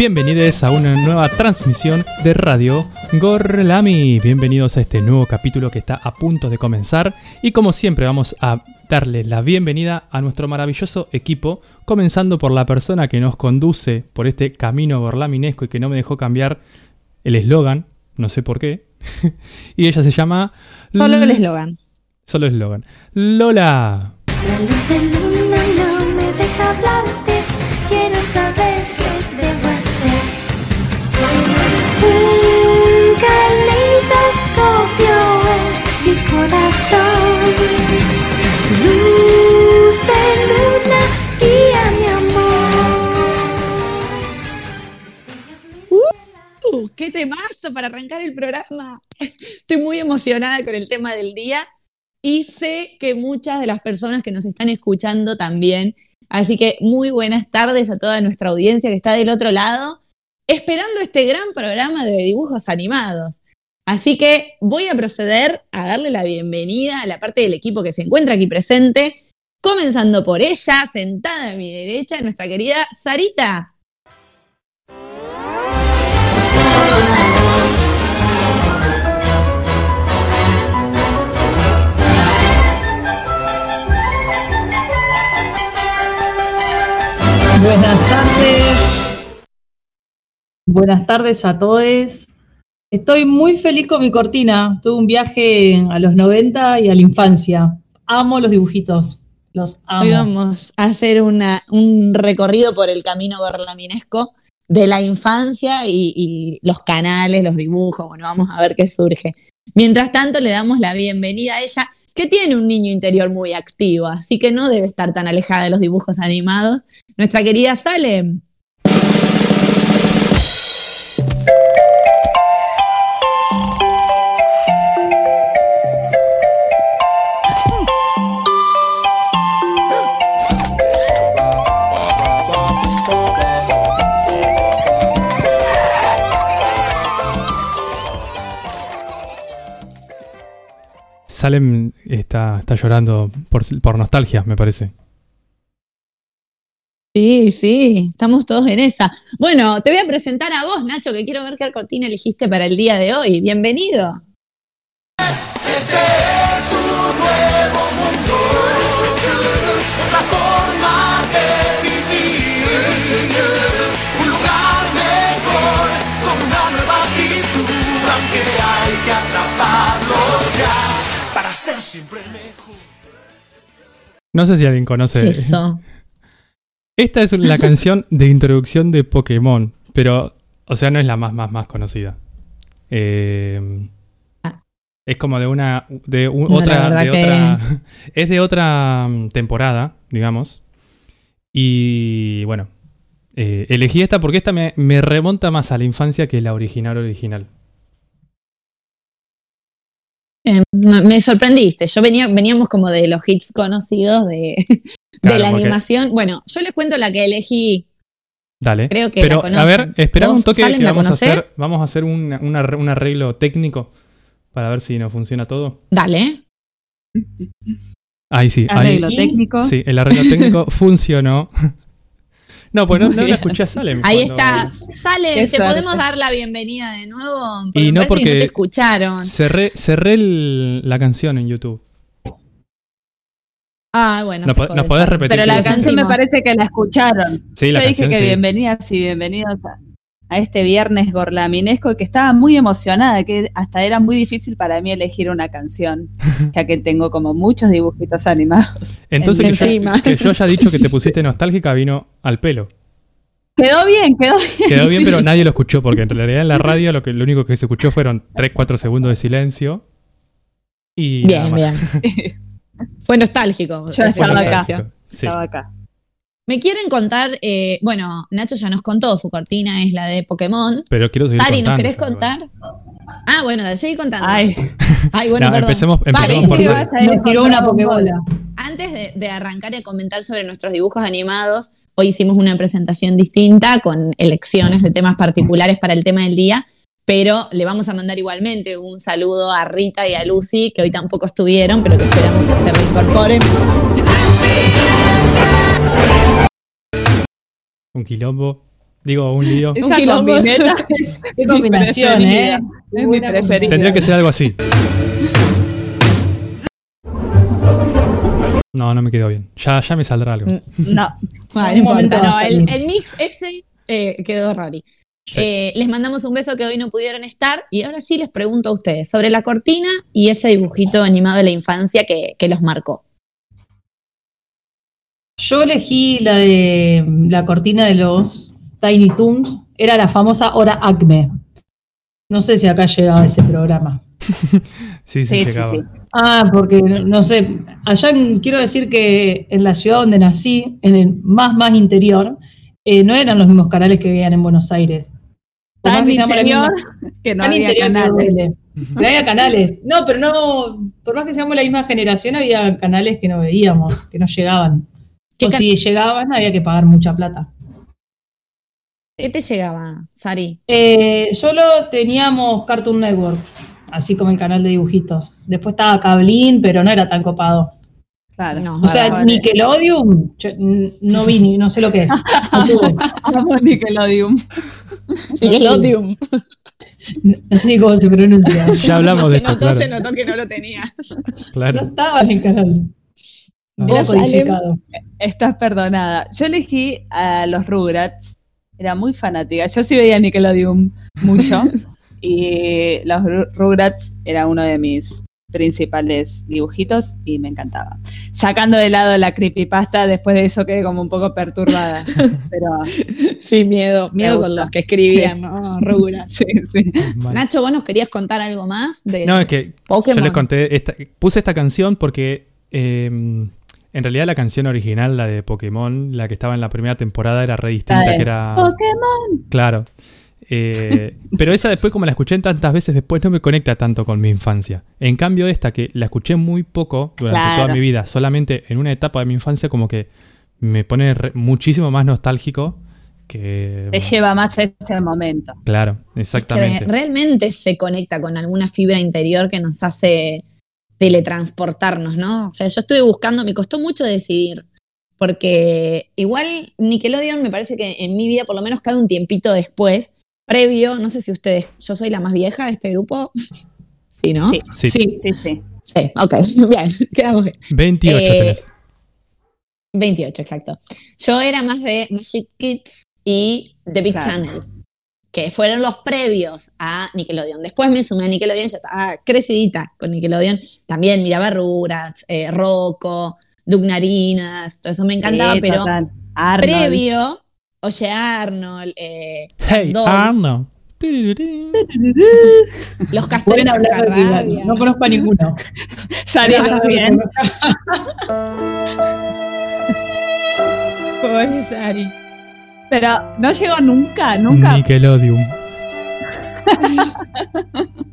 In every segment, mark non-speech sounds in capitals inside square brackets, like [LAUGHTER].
Bienvenidos a una nueva transmisión de Radio Gorlami. Bienvenidos a este nuevo capítulo que está a punto de comenzar. Y como siempre vamos a darle la bienvenida a nuestro maravilloso equipo, comenzando por la persona que nos conduce por este camino gorlaminesco y que no me dejó cambiar el eslogan, no sé por qué. [LAUGHS] y ella se llama... Solo el eslogan. Solo el eslogan. Lola. La luz Uh, ¡Qué temazo para arrancar el programa! Estoy muy emocionada con el tema del día y sé que muchas de las personas que nos están escuchando también. Así que muy buenas tardes a toda nuestra audiencia que está del otro lado, esperando este gran programa de dibujos animados. Así que voy a proceder a darle la bienvenida a la parte del equipo que se encuentra aquí presente, comenzando por ella, sentada a mi derecha, nuestra querida Sarita. Buenas tardes. Buenas tardes a todos. Estoy muy feliz con mi cortina. Tuve un viaje a los 90 y a la infancia. Amo los dibujitos. Los amo. Hoy vamos a hacer un recorrido por el camino berlaminesco de la infancia y, y los canales, los dibujos. Bueno, vamos a ver qué surge. Mientras tanto, le damos la bienvenida a ella, que tiene un niño interior muy activo, así que no debe estar tan alejada de los dibujos animados. Nuestra querida Salem. Salem está, está llorando por, por nostalgia, me parece. Sí, sí, estamos todos en esa. Bueno, te voy a presentar a vos, Nacho, que quiero ver qué cortina elegiste para el día de hoy. Bienvenido. Este es un nuevo siempre el mejor. No sé si alguien conoce. Eso. [LAUGHS] Esta es la canción de introducción de Pokémon, pero, o sea, no es la más, más, más conocida. Eh, Ah. es como de una, de un- No, la otra, verdad de que- otra- [LAUGHS] es de otra mm, temporada, digamos. Y bueno, eh, elegí esta porque esta me, me remonta más a la infancia que la original original. Eh, no, me sorprendiste. Yo venía, veníamos como de los hits conocidos de, [LAUGHS] la porque- animación. Bueno, yo les cuento la que elegí. Dale. Creo que Pero, la a ver, espera un ¿Vos, toque que vamos a hacer. Vamos a hacer un, un arre- un arreglo técnico para ver si nos funciona todo. Dale. Ahí sí, ahí, Arreglo técnico. Sí, el arreglo técnico [LAUGHS] funcionó. No, pues no, no la escuché a Salem. Ahí cuando está. Sale, Qué ¿te suerte. podemos dar la bienvenida de nuevo? Y me no porque- no te escucharon. Cerré, cerré el- la canción en YouTube. Ah, bueno. ¿Nos se po- puede nos podés repetir Pero la canción me parece que la escucharon. Sí, la Yo canción, dije que sí. bienvenidas y bienvenidos a, a este viernes gorlaminesco que estaba muy emocionada, que hasta era muy difícil para mí elegir una canción, [LAUGHS] ya que tengo como muchos dibujitos animados. Entonces que yo, Encima. que yo haya dicho que te [LAUGHS] pusiste nostálgica vino al pelo. Quedó bien, quedó bien. Quedó bien, sí. pero nadie lo escuchó, porque en realidad en la radio lo, que, lo único que se escuchó fueron 3-4 segundos de silencio. Y nada Bien, más. bien. [LAUGHS] Fue nostálgico. Yo esa estaba acá. Estaba acá. Me quieren contar, eh, bueno, Nacho ya nos contó, su cortina es la de Pokémon. Pero quiero seguir Sari, ¿nos querés contar? Ah, bueno, seguí contando. Ay, Ay, bueno, [LAUGHS] No, perdón. empecemos, empecemos Vale, por ¿qué Sari. vas a ir Me tiró una pokebola. Antes de, de arrancar a comentar sobre nuestros dibujos animados, hoy hicimos una presentación distinta con elecciones de temas particulares para el tema del día, pero le vamos a mandar igualmente un saludo a Rita y a Lucy, que hoy tampoco estuvieron, pero que esperamos que se reincorporen. Un quilombo. Digo, un lío. [LAUGHS] Un Esa quilombo. combineta [LAUGHS] es combinación. ¿eh? Es mi preferida. Tendría que ser algo así. No, no me quedó bien. Ya, ya me saldrá algo. Mm. No, Bueno, [LAUGHS] Un no momento importa, no, el mix ese eh, quedó rari. Sí. Eh, les mandamos un beso que hoy no pudieron estar y ahora sí les pregunto a ustedes sobre la cortina y ese dibujito animado de la infancia que, que los marcó. Yo elegí la de la cortina de los Tiny Toons, era la famosa Hora Acme. No sé si acá llegaba ese programa. [LAUGHS] Sí, sí, llegaba. sí. Ah, porque no sé, allá en- quiero decir que en la ciudad donde nací, en el más más interior, eh, no eran los mismos canales que veían en Buenos Aires. Tan interior misma- que no tan había interior que canales. No había canales. No, pero no, por más que seamos la misma generación, había canales que no veíamos, que no llegaban. ¿Qué O si llegaban, había que pagar mucha plata. ¿Qué te llegaba, Sari? Eh, solo teníamos Cartoon Network, así como el canal de dibujitos. Después estaba Cablín, pero no era tan copado. Claro. No, O sea, Ahora, Nickelodeon, yo, no vi ni, no sé lo que es. [LAUGHS] No. Amo Nickelodeon. [LAUGHS] Nickelodeon. No sé ni cómo se pronuncia. Ya hablamos de Se esto, notó, se notó que no lo tenía. No estaba en el canal. Estás perdonada. Yo elegí a los Rugrats. Era muy fanática. Yo sí veía Nickelodeon mucho. [LAUGHS] y los Ru- Rugrats era uno de mis principales dibujitos y me encantaba. Sacando de lado la creepypasta, después de eso quedé como un poco perturbada. [LAUGHS] Pero Sí, miedo, miedo con los que escribían, ¿no? Rugura. sí, sí. Nacho, ¿vos nos querías contar algo más de No, es que Pokémon? yo les conté, esta- puse esta canción porque eh, en realidad la canción original, la de Pokémon, la que estaba en la primera temporada, era re distinta, de que era... Pokémon. Claro. Eh, [LAUGHS] pero esa después, como la escuché tantas veces después, no me conecta tanto con mi infancia. En cambio, esta que la escuché muy poco durante Claro. toda mi vida, solamente en una etapa de mi infancia, como que me pone re- muchísimo más nostálgico que... Te lleva más a ese momento. Claro, Es exactamente. que realmente se conecta con alguna fibra interior que nos hace teletransportarnos, ¿no? O sea, yo estuve buscando, me costó mucho decidir, porque igual Nickelodeon me parece que en mi vida por lo menos cabe un tiempito después, previo, no sé si ustedes, yo soy la más vieja de este grupo, [LAUGHS] sí, ¿no? Sí, Sí. sí, sí. sí. Sí, ok, [LAUGHS] bien, quedamos bien. 28 Eh, tenés. 28, exacto. Yo era más de Magic Kids y The Big Claro. Channel, que fueron los previos a Nickelodeon. Después me sumé a Nickelodeon, ya estaba crecidita con Nickelodeon. También miraba Rugrats, eh, Rocco, Dugnarinas, todo eso me encantaba, Sí, pero. Arnold. previo, Oye Arnold, eh, Hey, Dog, Arno. [LAUGHS] los castores de. No conozco a ninguno. [LAUGHS] Sari, ¿estás bien? [LAUGHS] Pobre Sari. Pero no llegó nunca, nunca. Nickelodeon. [LAUGHS]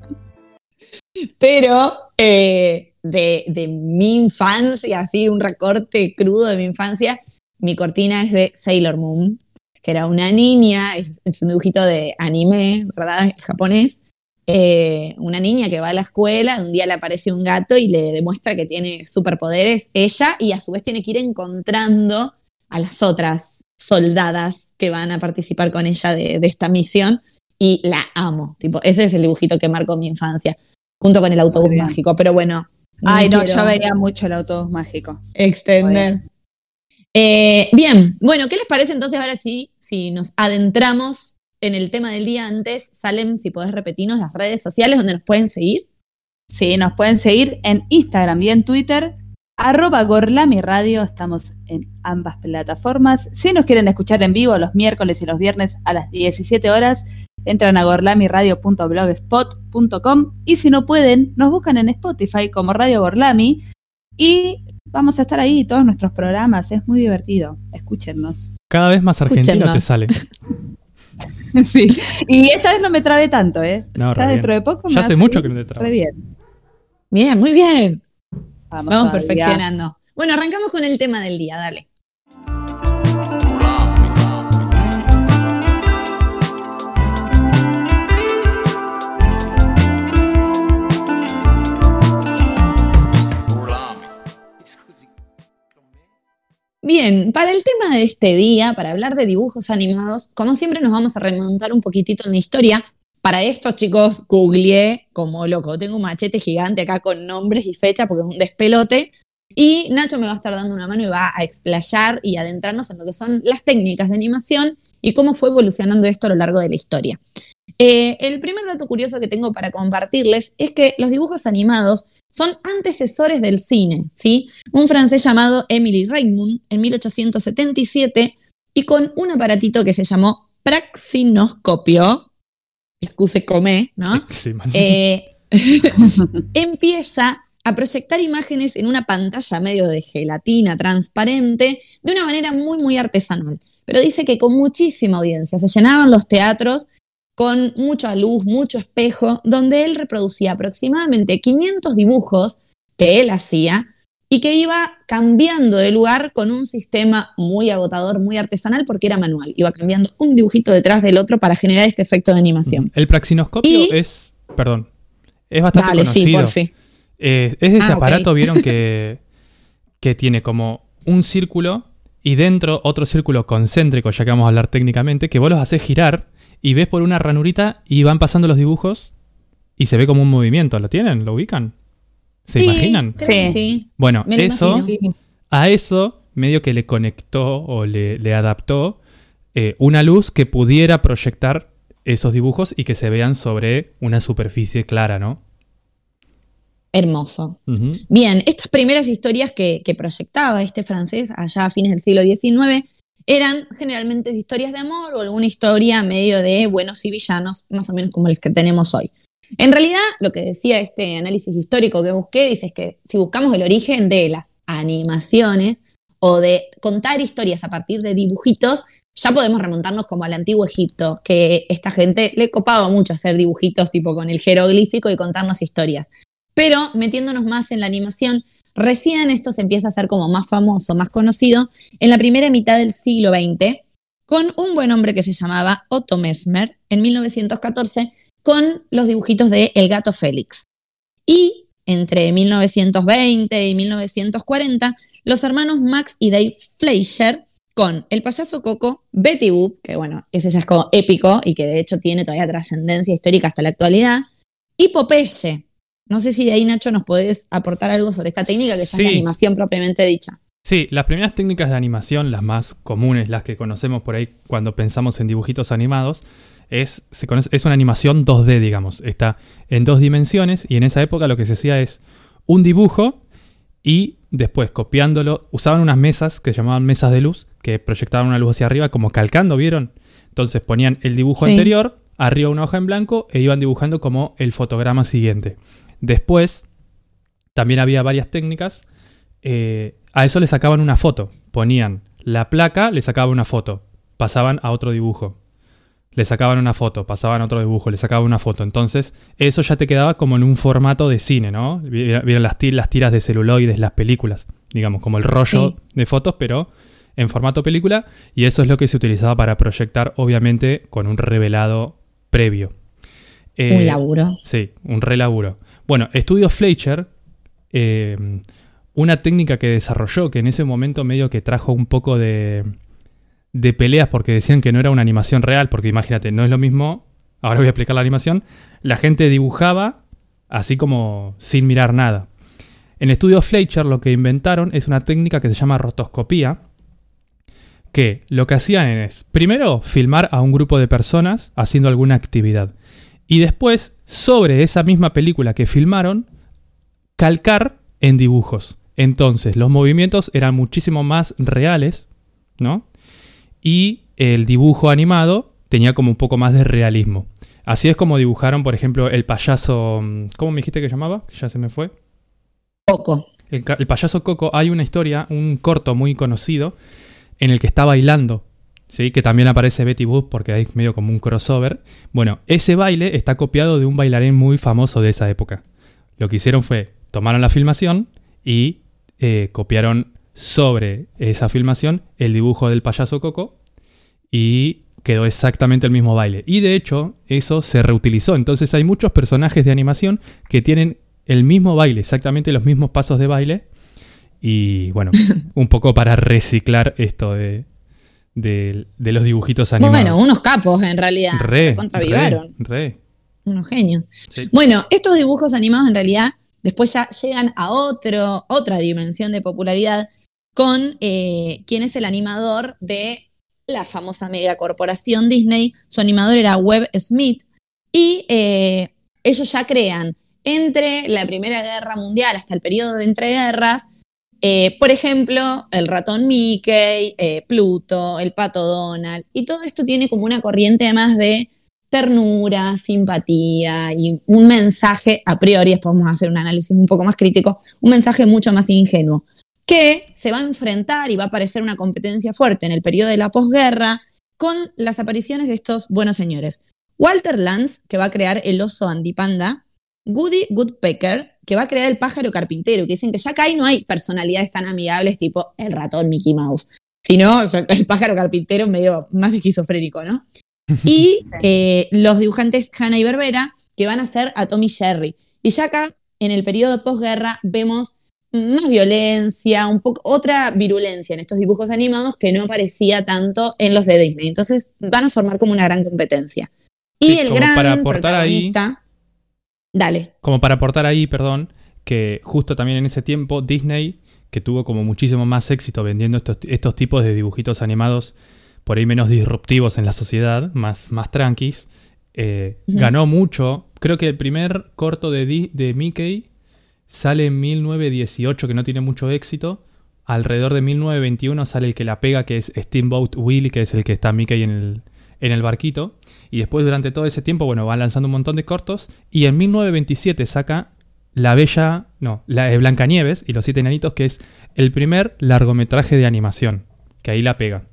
Pero eh, de, de mi infancia, así un recorte crudo de mi infancia, mi cortina es de Sailor Moon, que era una niña, es, es un dibujito de anime, ¿verdad? Japonés. Eh, una niña que va a la escuela, un día le aparece un gato y le demuestra que tiene superpoderes ella y a su vez tiene que ir encontrando a las otras soldadas que van a participar con ella de, de esta misión y la amo. Tipo, ese es el dibujito que marcó mi infancia junto con el autobús mágico. Pero bueno, no Ay, no, yo veía mucho el autobús mágico. extender. Eh, bien, bueno, ¿qué les parece entonces ahora sí, si nos adentramos en el tema del día antes? Salem, si podés repetirnos las redes sociales donde nos pueden seguir. Sí, nos pueden seguir en Instagram y en Twitter, arroba Gorlami Radio, estamos en ambas plataformas. Si nos quieren escuchar en vivo los miércoles y los viernes a las 17 horas, entran a gorlamiradio.blogspot.com y si no pueden, nos buscan en Spotify como Radio Gorlami y vamos a estar ahí todos nuestros programas, es muy divertido, escúchennos. Cada vez más argentino Escúchennos. te sale. [LAUGHS] Sí, y esta vez no me trabé tanto, ¿eh? No, ya re dentro bien. de poco me Ya hace mucho que no te Re trabas. bien. Bien, muy bien. Vamos, perfeccionando. Bueno, arrancamos con el tema del día, dale. Bien, para el tema de este día, para hablar de dibujos animados, como siempre nos vamos a remontar un poquitito en la historia. Para esto, chicos, googleé como loco. Tengo un machete gigante acá con nombres y fechas porque es un despelote. Y Nacho me va a estar dando una mano y va a explayar y adentrarnos en lo que son las técnicas de animación y cómo fue evolucionando esto a lo largo de la historia. Eh, el primer dato curioso que tengo para compartirles es que los dibujos animados son antecesores del cine, ¿sí? Un francés llamado Emily Raymond en 1877 y con un aparatito que se llamó praxinoscopio, excuse come, ¿no? Sí. Eh, [LAUGHS] empieza a proyectar imágenes en una pantalla medio de gelatina transparente de una manera muy, muy artesanal. Pero dice que con muchísima audiencia, se llenaban los teatros con mucha luz, mucho espejo, donde él reproducía aproximadamente 500 dibujos que él hacía y que iba cambiando de lugar con un sistema muy agotador, muy artesanal, porque era manual. Iba cambiando un dibujito detrás del otro para generar este efecto de animación. El praxinoscopio Y- es, perdón, es bastante Dale, sí, conocido. por fin. Eh, es ese Ah, aparato, vieron que, [LAUGHS] que tiene como un círculo y dentro otro círculo concéntrico, ya que vamos a hablar técnicamente, que vos los haces girar y ves por una ranurita y van pasando los dibujos y se ve como un movimiento. ¿Lo tienen? ¿Lo ubican? ¿Se Sí, imaginan? Sí. sí. Bueno, Me eso, a eso medio que le conectó o le, le adaptó eh, una luz que pudiera proyectar esos dibujos y que se vean sobre una superficie clara, ¿no? Hermoso. Bien, estas primeras historias que, que proyectaba este francés allá a fines del siglo XIX eran generalmente historias de amor o alguna historia medio de buenos y villanos, más o menos como los que tenemos hoy. En realidad, lo que decía este análisis histórico que busqué, dice es que si buscamos el origen de las animaciones o de contar historias a partir de dibujitos, ya podemos remontarnos como al antiguo Egipto, que esta gente le copaba mucho hacer dibujitos tipo con el jeroglífico y contarnos historias. Pero metiéndonos más en la animación, recién esto se empieza a hacer como más famoso, más conocido, en la primera mitad del siglo XX, con un buen hombre que se llamaba Otto Mesmer, en 1914, con los dibujitos de El gato Félix. Y entre 1920 y 1940, los hermanos Max y Dave Fleischer con El payaso Coco, Betty Boop, que bueno, ese ya es como épico y que de hecho tiene todavía trascendencia histórica hasta la actualidad, y Popeye. No sé si de ahí, Nacho, nos podés aportar algo sobre esta técnica que ya es la animación propiamente dicha. Sí, las primeras técnicas de animación, las más comunes, las que conocemos por ahí cuando pensamos en dibujitos animados, es, se conoce- es una animación 2D, digamos. Está en dos dimensiones y en esa época lo que se hacía es un dibujo y después copiándolo, usaban unas mesas que se llamaban mesas de luz, que proyectaban una luz hacia arriba como calcando, ¿vieron? Entonces ponían el dibujo Sí. anterior, arriba una hoja en blanco e iban dibujando como el fotograma siguiente. Después, también había varias técnicas. eh, a eso le sacaban una foto. Ponían la placa, le sacaban una foto. Pasaban a otro dibujo. Le sacaban una foto, pasaban otro dibujo, le sacaban una foto. Entonces, eso ya te quedaba como en un formato de cine, ¿no? Vieron las, ti- las tiras de celuloides, las películas. Digamos, como el rollo Sí. de fotos, pero en formato película. Y eso es lo que se utilizaba para proyectar, obviamente, con un revelado previo. Eh, Un laburo. Sí, un relaburo. Bueno, Estudio Fleischer, eh, una técnica que desarrolló, que en ese momento medio que trajo un poco de, de peleas porque decían que no era una animación real, porque imagínate, no es lo mismo, ahora voy a explicar la animación, la gente dibujaba así como sin mirar nada. En Estudio Fleischer lo que inventaron es una técnica que se llama rotoscopía, que lo que hacían es, primero, filmar a un grupo de personas haciendo alguna actividad. Y después, sobre esa misma película que filmaron, calcar en dibujos. Entonces, los movimientos eran muchísimo más reales, ¿no? Y el dibujo animado tenía como un poco más de realismo. Así es como dibujaron, por ejemplo, el payaso... mm, ¿Cómo me dijiste que llamaba? Ya se me fue. El, ca- el payaso Coco, hay una historia, un corto muy conocido, en el que está bailando, ¿sí? que también aparece Betty Boop porque hay medio como un crossover. Bueno, ese baile está copiado de un bailarín muy famoso de esa época. Lo que hicieron fue, tomaron la filmación y eh, copiaron sobre esa filmación el dibujo del payaso Coco y quedó exactamente el mismo baile. Y de hecho, eso se reutilizó. Entonces hay muchos personajes de animación que tienen el mismo baile, exactamente los mismos pasos de baile. Y bueno, [LAUGHS] un poco para reciclar esto de, de, de los dibujitos animados. Bueno, unos capos en realidad. re, se contravivaron. re, re. Unos genios. Sí. Bueno, estos dibujos animados en realidad después ya llegan a otro, otra dimensión de popularidad con eh, quien es el animador de la famosa megacorporación Disney. Su animador era Webb Smith y eh, ellos ya crean entre la Primera Guerra Mundial hasta el periodo de entreguerras, eh, por ejemplo, el ratón Mickey, eh, Pluto, el pato Donald, y todo esto tiene como una corriente además de ternura, simpatía y un mensaje, a priori, después vamos a hacer un análisis un poco más crítico, un mensaje mucho más ingenuo, que se va a enfrentar y va a aparecer una competencia fuerte en el periodo de la posguerra con las apariciones de estos buenos señores. Walter Lantz, que va a crear el oso antipanda, Goody Woodpecker, que va a crear el pájaro carpintero, que dicen que ya acá ahí no hay personalidades tan amigables tipo el ratón Mickey Mouse, sino o sea, el pájaro carpintero medio más esquizofrénico, ¿no? [LAUGHS] Y eh, los dibujantes Hanna y Berbera, que van a hacer a Tommy Jerry. Y ya acá, en el periodo de posguerra, vemos más violencia, un poco otra virulencia en estos dibujos animados que no aparecía tanto en los de Disney. Entonces van a formar como una gran competencia. Y Sí, el como gran para aportar ahí- protagonista. Dale. Como para aportar ahí, perdón, que justo también en ese tiempo Disney, que tuvo como muchísimo más éxito vendiendo estos, estos tipos de dibujitos animados por ahí menos disruptivos en la sociedad, más, más tranquis, eh, ganó mucho. Creo que el primer corto de, Di- de Mickey sale en 1918, que no tiene mucho éxito. Alrededor de 1921 sale el que la pega, que es Steamboat Willie, que es el que está Mickey en el, en el barquito. Y después durante todo ese tiempo, bueno, van lanzando un montón de cortos. Y en 1927 saca La Bella, no, la de Blancanieves y los Siete Enanitos, que es el primer largometraje de animación. Que ahí la pega.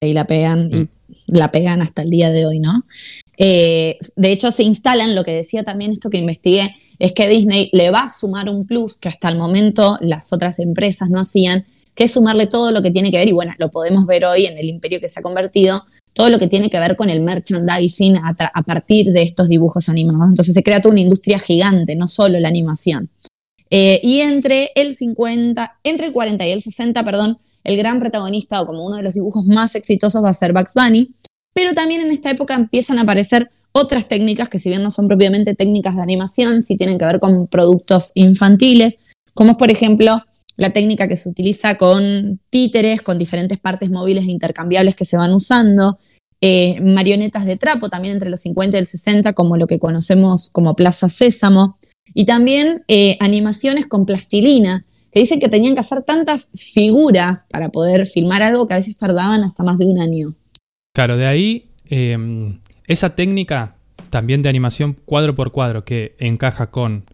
y la pegan Mm. y la pegan hasta el día de hoy, ¿no? Eh, de hecho, se instalan, lo que decía también esto que investigué, es que Disney le va a sumar un plus que hasta el momento las otras empresas no hacían, que es sumarle todo lo que tiene que ver, y bueno, lo podemos ver hoy en el imperio que se ha convertido, todo lo que tiene que ver con el merchandising a, partir de estos dibujos animados. Entonces se crea toda una industria gigante, no solo la animación. Eh, y entre el 50, entre el 40 y el 60, perdón, el gran protagonista o como uno de los dibujos más exitosos va a ser Bugs Bunny, pero también en esta época empiezan a aparecer otras técnicas que si bien no son propiamente técnicas de animación, sí tienen que ver con productos infantiles, como es por ejemplo la técnica que se utiliza con títeres, con diferentes partes móviles intercambiables que se van usando, eh, marionetas de trapo también entre los 50 y el 60, como lo que conocemos como Plaza Sésamo, y también eh, animaciones con plastilina, que dicen que tenían que hacer tantas figuras para poder filmar algo que a veces tardaban hasta más de un año. Claro, de ahí eh, esa técnica también de animación cuadro por cuadro que encaja con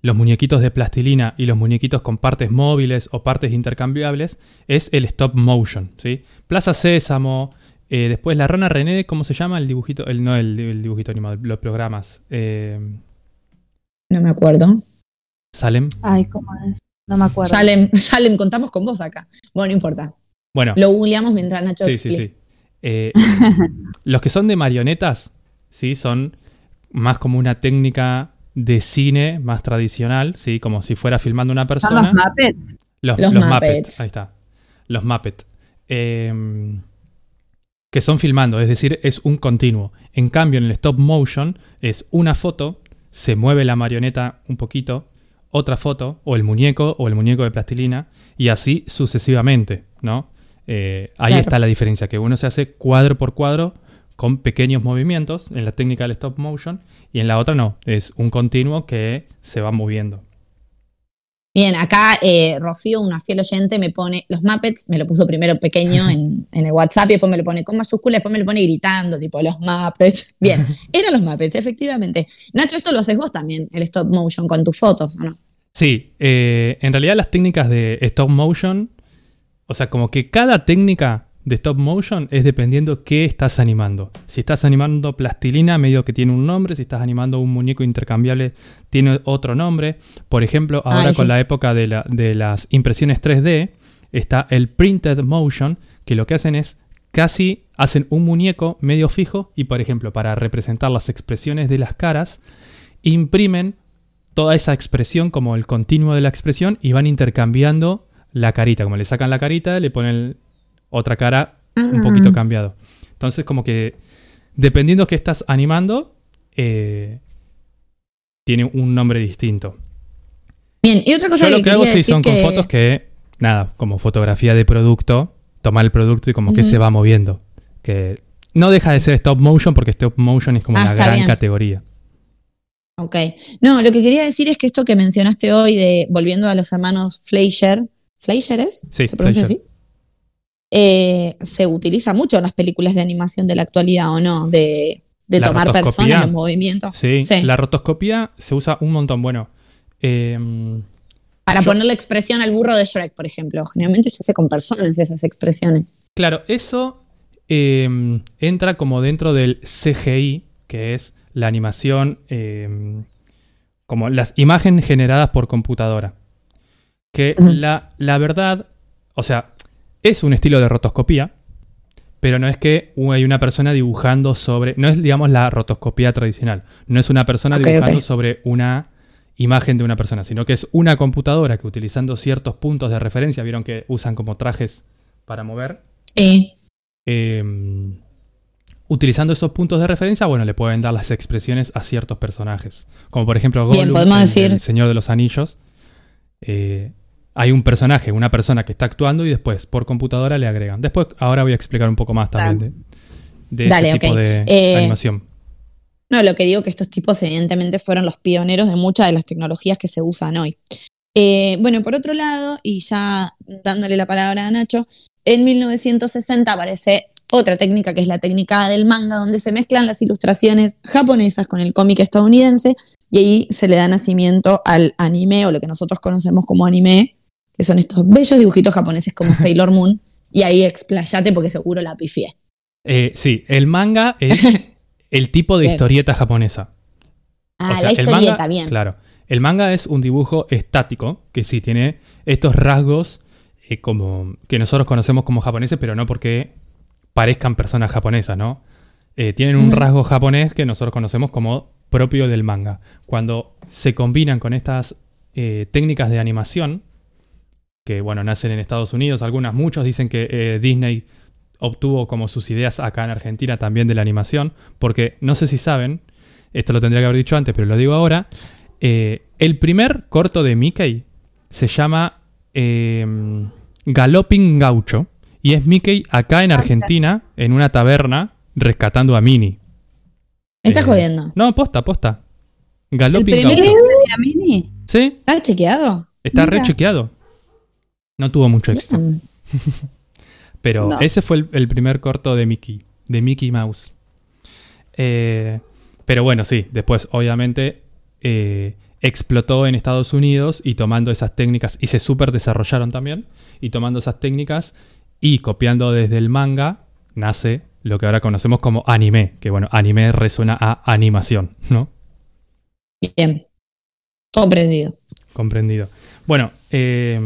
los muñequitos de plastilina y los muñequitos con partes móviles o partes intercambiables es el stop motion, ¿sí? Plaza Sésamo, eh, después la rana René, ¿cómo se llama? El dibujito, el, no el, el dibujito animado, los programas. Eh, No me acuerdo. Salem. Ay, ¿cómo es? No me acuerdo. Salem, [LAUGHS] Salem, contamos con vos acá. Bueno, no importa. Bueno, Lo googleamos mientras Nacho sí, sí, sí. Eh, [LAUGHS] los que son de marionetas, sí, son más como una técnica de cine más tradicional, sí, como si fuera filmando una Son persona. los Muppets. Los, Los los Muppets. Muppets. Ahí está. Los Muppets. Eh, que son filmando, es decir, es un continuo. En cambio, en el stop motion es una foto, se mueve la marioneta un poquito, otra foto, o el muñeco, o el muñeco de plastilina, y así sucesivamente, ¿no? Eh, ahí Claro. está la diferencia, que uno se hace cuadro por cuadro con pequeños movimientos en la técnica del stop motion, y en la otra no, es un continuo que se va moviendo. Bien, acá eh, Rocío, una fiel oyente, me pone los Muppets, me lo puso primero pequeño [LAUGHS] en, en el WhatsApp y después me lo pone con mayúscula, después me lo pone gritando, tipo los Muppets. [LAUGHS] Bien, [LAUGHS] eran los Muppets, efectivamente. Nacho, esto lo haces vos también, el stop motion con tus fotos, ¿o no? Sí, eh, en realidad las técnicas de stop motion, o sea, como que cada técnica de stop motion es dependiendo qué estás animando. Si estás animando plastilina, medio que tiene un nombre, si estás animando un muñeco intercambiable, tiene otro nombre. Por ejemplo, Ah, ahora con la época de, la- de las impresiones 3D, está el printed motion, que lo que hacen es casi hacen un muñeco medio fijo y, por ejemplo, para representar las expresiones de las caras, imprimen toda esa expresión como el continuo de la expresión y van intercambiando la carita. Como le sacan la carita, le ponen otra cara un poquito cambiado. Entonces, como que dependiendo que estás animando, eh, tiene un nombre distinto. Bien, y otra cosa Yo lo que hago sí son que... con fotos que, nada, como fotografía de producto, tomar el producto y como que se va moviendo. Que no deja de ser stop motion porque stop motion es como Ah, una gran bien. categoría. Ok. No, lo que quería decir es que esto que mencionaste hoy de volviendo a los hermanos Fleischer, ¿Fleischer es? Sí, ¿Se pronuncia así? Eh, se utiliza mucho en las películas de animación de la actualidad, ¿o no? De, tomar personas en movimiento. Sí, Sí. la rotoscopía se usa un montón. Bueno, em, Para Yo- ponerle expresión al burro de Shrek, por ejemplo. Generalmente se hace con personas esas expresiones. Claro, eso eh, entra como dentro del CGI, que es la animación, eh, como las imágenes generadas por computadora. Que la, la verdad, o sea, es un estilo de rotoscopía, pero no es que hay una persona dibujando sobre, no es digamos la rotoscopía tradicional, no es una persona dibujando sobre una imagen de una persona, sino que es una computadora que utilizando ciertos puntos de referencia, vieron que usan como trajes para mover, Sí. eh, utilizando esos puntos de referencia, bueno, le pueden dar las expresiones a ciertos personajes. Como por ejemplo Bien, Gollum, podemos el decir- del Señor de los Anillos. Eh, hay un personaje, una persona que está actuando y después por computadora le agregan. Después, ahora voy a explicar un poco más también de, de Dale, ese tipo de Eh, animación. No, lo que digo que estos tipos evidentemente fueron los pioneros de muchas de las tecnologías que se usan hoy. Eh, bueno, por otro lado, y ya dándole la palabra a Nacho, en 1960 aparece otra técnica que es la técnica del manga, donde se mezclan las ilustraciones japonesas con el cómic estadounidense y ahí se le da nacimiento al anime o lo que nosotros conocemos como anime, que son estos bellos dibujitos japoneses como [LAUGHS] Sailor Moon. Y ahí explayate porque seguro la pifié. Eh, sí, el manga es [LAUGHS] el tipo de historieta japonesa. Ah, O sea, la el historieta, manga- bien. Claro. El manga es un dibujo estático que sí tiene estos rasgos eh, como que nosotros conocemos como japoneses, pero no porque parezcan personas japonesas, ¿no? Eh, tienen un rasgo japonés que nosotros conocemos como propio del manga. Cuando se combinan con estas eh, técnicas de animación, que bueno, nacen en Estados Unidos, algunas, muchos dicen que eh, Disney obtuvo como sus ideas acá en Argentina también de la animación, porque no sé si saben, esto lo tendría que haber dicho antes, pero lo digo ahora, eh, el primer corto de Mickey se llama eh, Galloping Gaucho, y es Mickey acá en Argentina, en una taberna, rescatando a Minnie. Me estás Eh, jodiendo. No, posta, posta. ¿El primero de la mini? Sí, ¿Estás chequeado? está Mira. rechequeado. No tuvo mucho éxito. [LAUGHS] Pero No. ese fue el, el primer corto de Mickey, de Mickey Mouse. Eh, pero bueno, sí, después obviamente eh, explotó en Estados Unidos y tomando esas técnicas, y se super desarrollaron también, y tomando esas técnicas y copiando desde el manga, nace lo que ahora conocemos como anime, que bueno, anime resuena a animación, ¿no? Bien. Comprendido. Comprendido. Bueno, eh,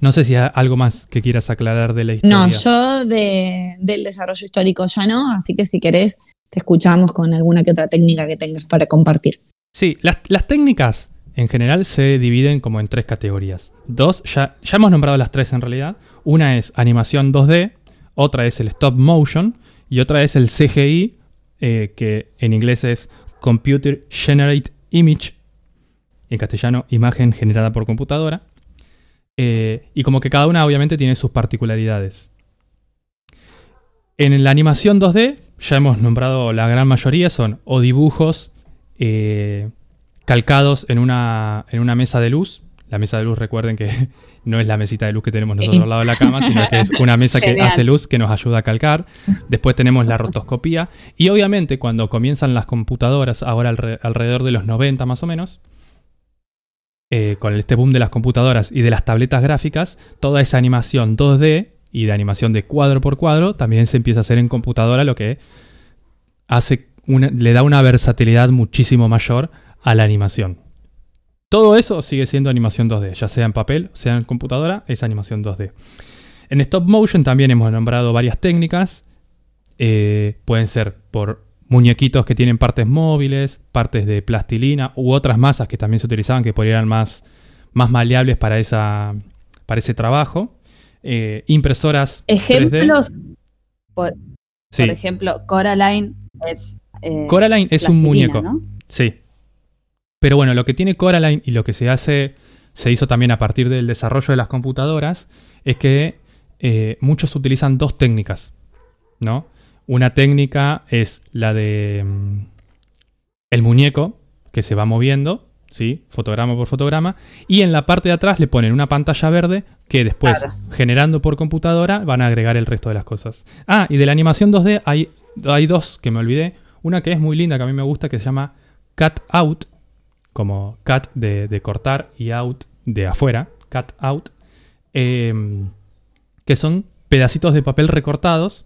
no sé si hay algo más que quieras aclarar de la historia. No, yo de, del desarrollo histórico ya no, así que si querés, te escuchamos con alguna que otra técnica que tengas para compartir. Sí, las, las técnicas en general se dividen como en tres categorías. Dos, ya, ya hemos nombrado las tres en realidad. Una es animación 2D, otra es el stop motion y otra es el CGI, eh, que en inglés es Computer Generate Image, en castellano imagen generada por computadora. Eh, y como que cada una obviamente tiene sus particularidades. En la animación 2D, ya hemos nombrado la gran mayoría, son o dibujos eh, calcados en una, en una mesa de luz. La mesa de luz, recuerden que [LAUGHS] no es la mesita de luz que tenemos nosotros al lado de la cama, sino que es [LAUGHS] una mesa que hace luz que nos ayuda a calcar. Después tenemos la rotoscopía. Y obviamente cuando comienzan las computadoras, ahora alre- alrededor de los 90 más o menos, eh, con este boom de las computadoras y de las tabletas gráficas, toda esa animación 2D y de animación de cuadro por cuadro también se empieza a hacer en computadora, lo que hace una- le da una versatilidad muchísimo mayor a la animación. Todo eso sigue siendo animación 2D, ya sea en papel, sea en computadora, es animación 2D. En stop motion también hemos nombrado varias técnicas. eh, pueden ser por muñequitos que tienen partes móviles, partes de plastilina u otras masas que también se utilizaban que podrían más, más maleables para, esa, para ese trabajo. Eh, impresoras 3D. Ejemplos, por, Sí. por ejemplo, Coraline es. eh, Coraline es un muñeco. ¿no? Sí. Pero bueno, lo que tiene Coraline y lo que se hace, se hizo también a partir del desarrollo de las computadoras, es que eh, muchos utilizan dos técnicas, ¿no? Una técnica es la de mm, el muñeco que se va moviendo, ¿sí? Fotograma por fotograma, y en la parte de atrás le ponen una pantalla verde que después, Claro. generando por computadora, van a agregar el resto de las cosas. Ah, y de la animación 2D hay, hay dos que me olvidé. Una que es muy linda, que a mí me gusta, que se llama Cut Out, como cut de, de cortar y out de afuera, cut out, em, que son pedacitos de papel recortados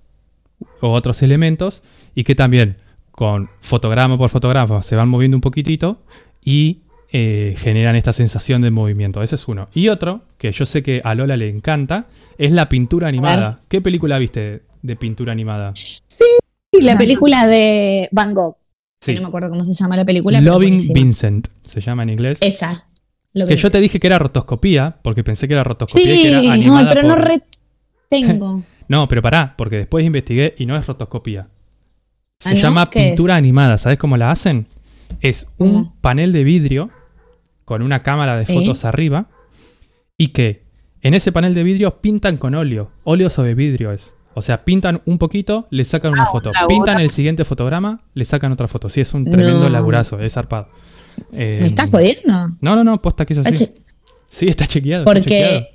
o otros elementos y que también con fotograma por fotograma se van moviendo un poquitito y eh, generan esta sensación de movimiento. Ese es uno. Y otro, que yo sé que a Lola le encanta, es la pintura animada. ¿Qué película viste de pintura animada? Y la película de Van Gogh, que no me acuerdo cómo se llama la película. pero Loving. Vincent se llama en inglés. Esa. Lo Que yo te dije que era rotoscopía, porque pensé que era rotoscopía y que era no, animada pero no por- retengo. [LAUGHS] No, pero pará, porque después investigué y no es rotoscopía. Se ¿Ah, no? llama pintura animada. ¿Sabes cómo la hacen? Es un ¿Cómo? panel de vidrio con una cámara de fotos arriba y que en ese panel de vidrio pintan con óleo. Óleo sobre vidrio es. O sea, pintan un poquito, le sacan una foto. laburo. Pintan el siguiente fotograma, le sacan otra foto. Sí, es un tremendo No. laburazo, es zarpado. Eh, ¿Me estás jodiendo? No, no, no, posta que es así. Sí, está chequeado. está chequeado. Porque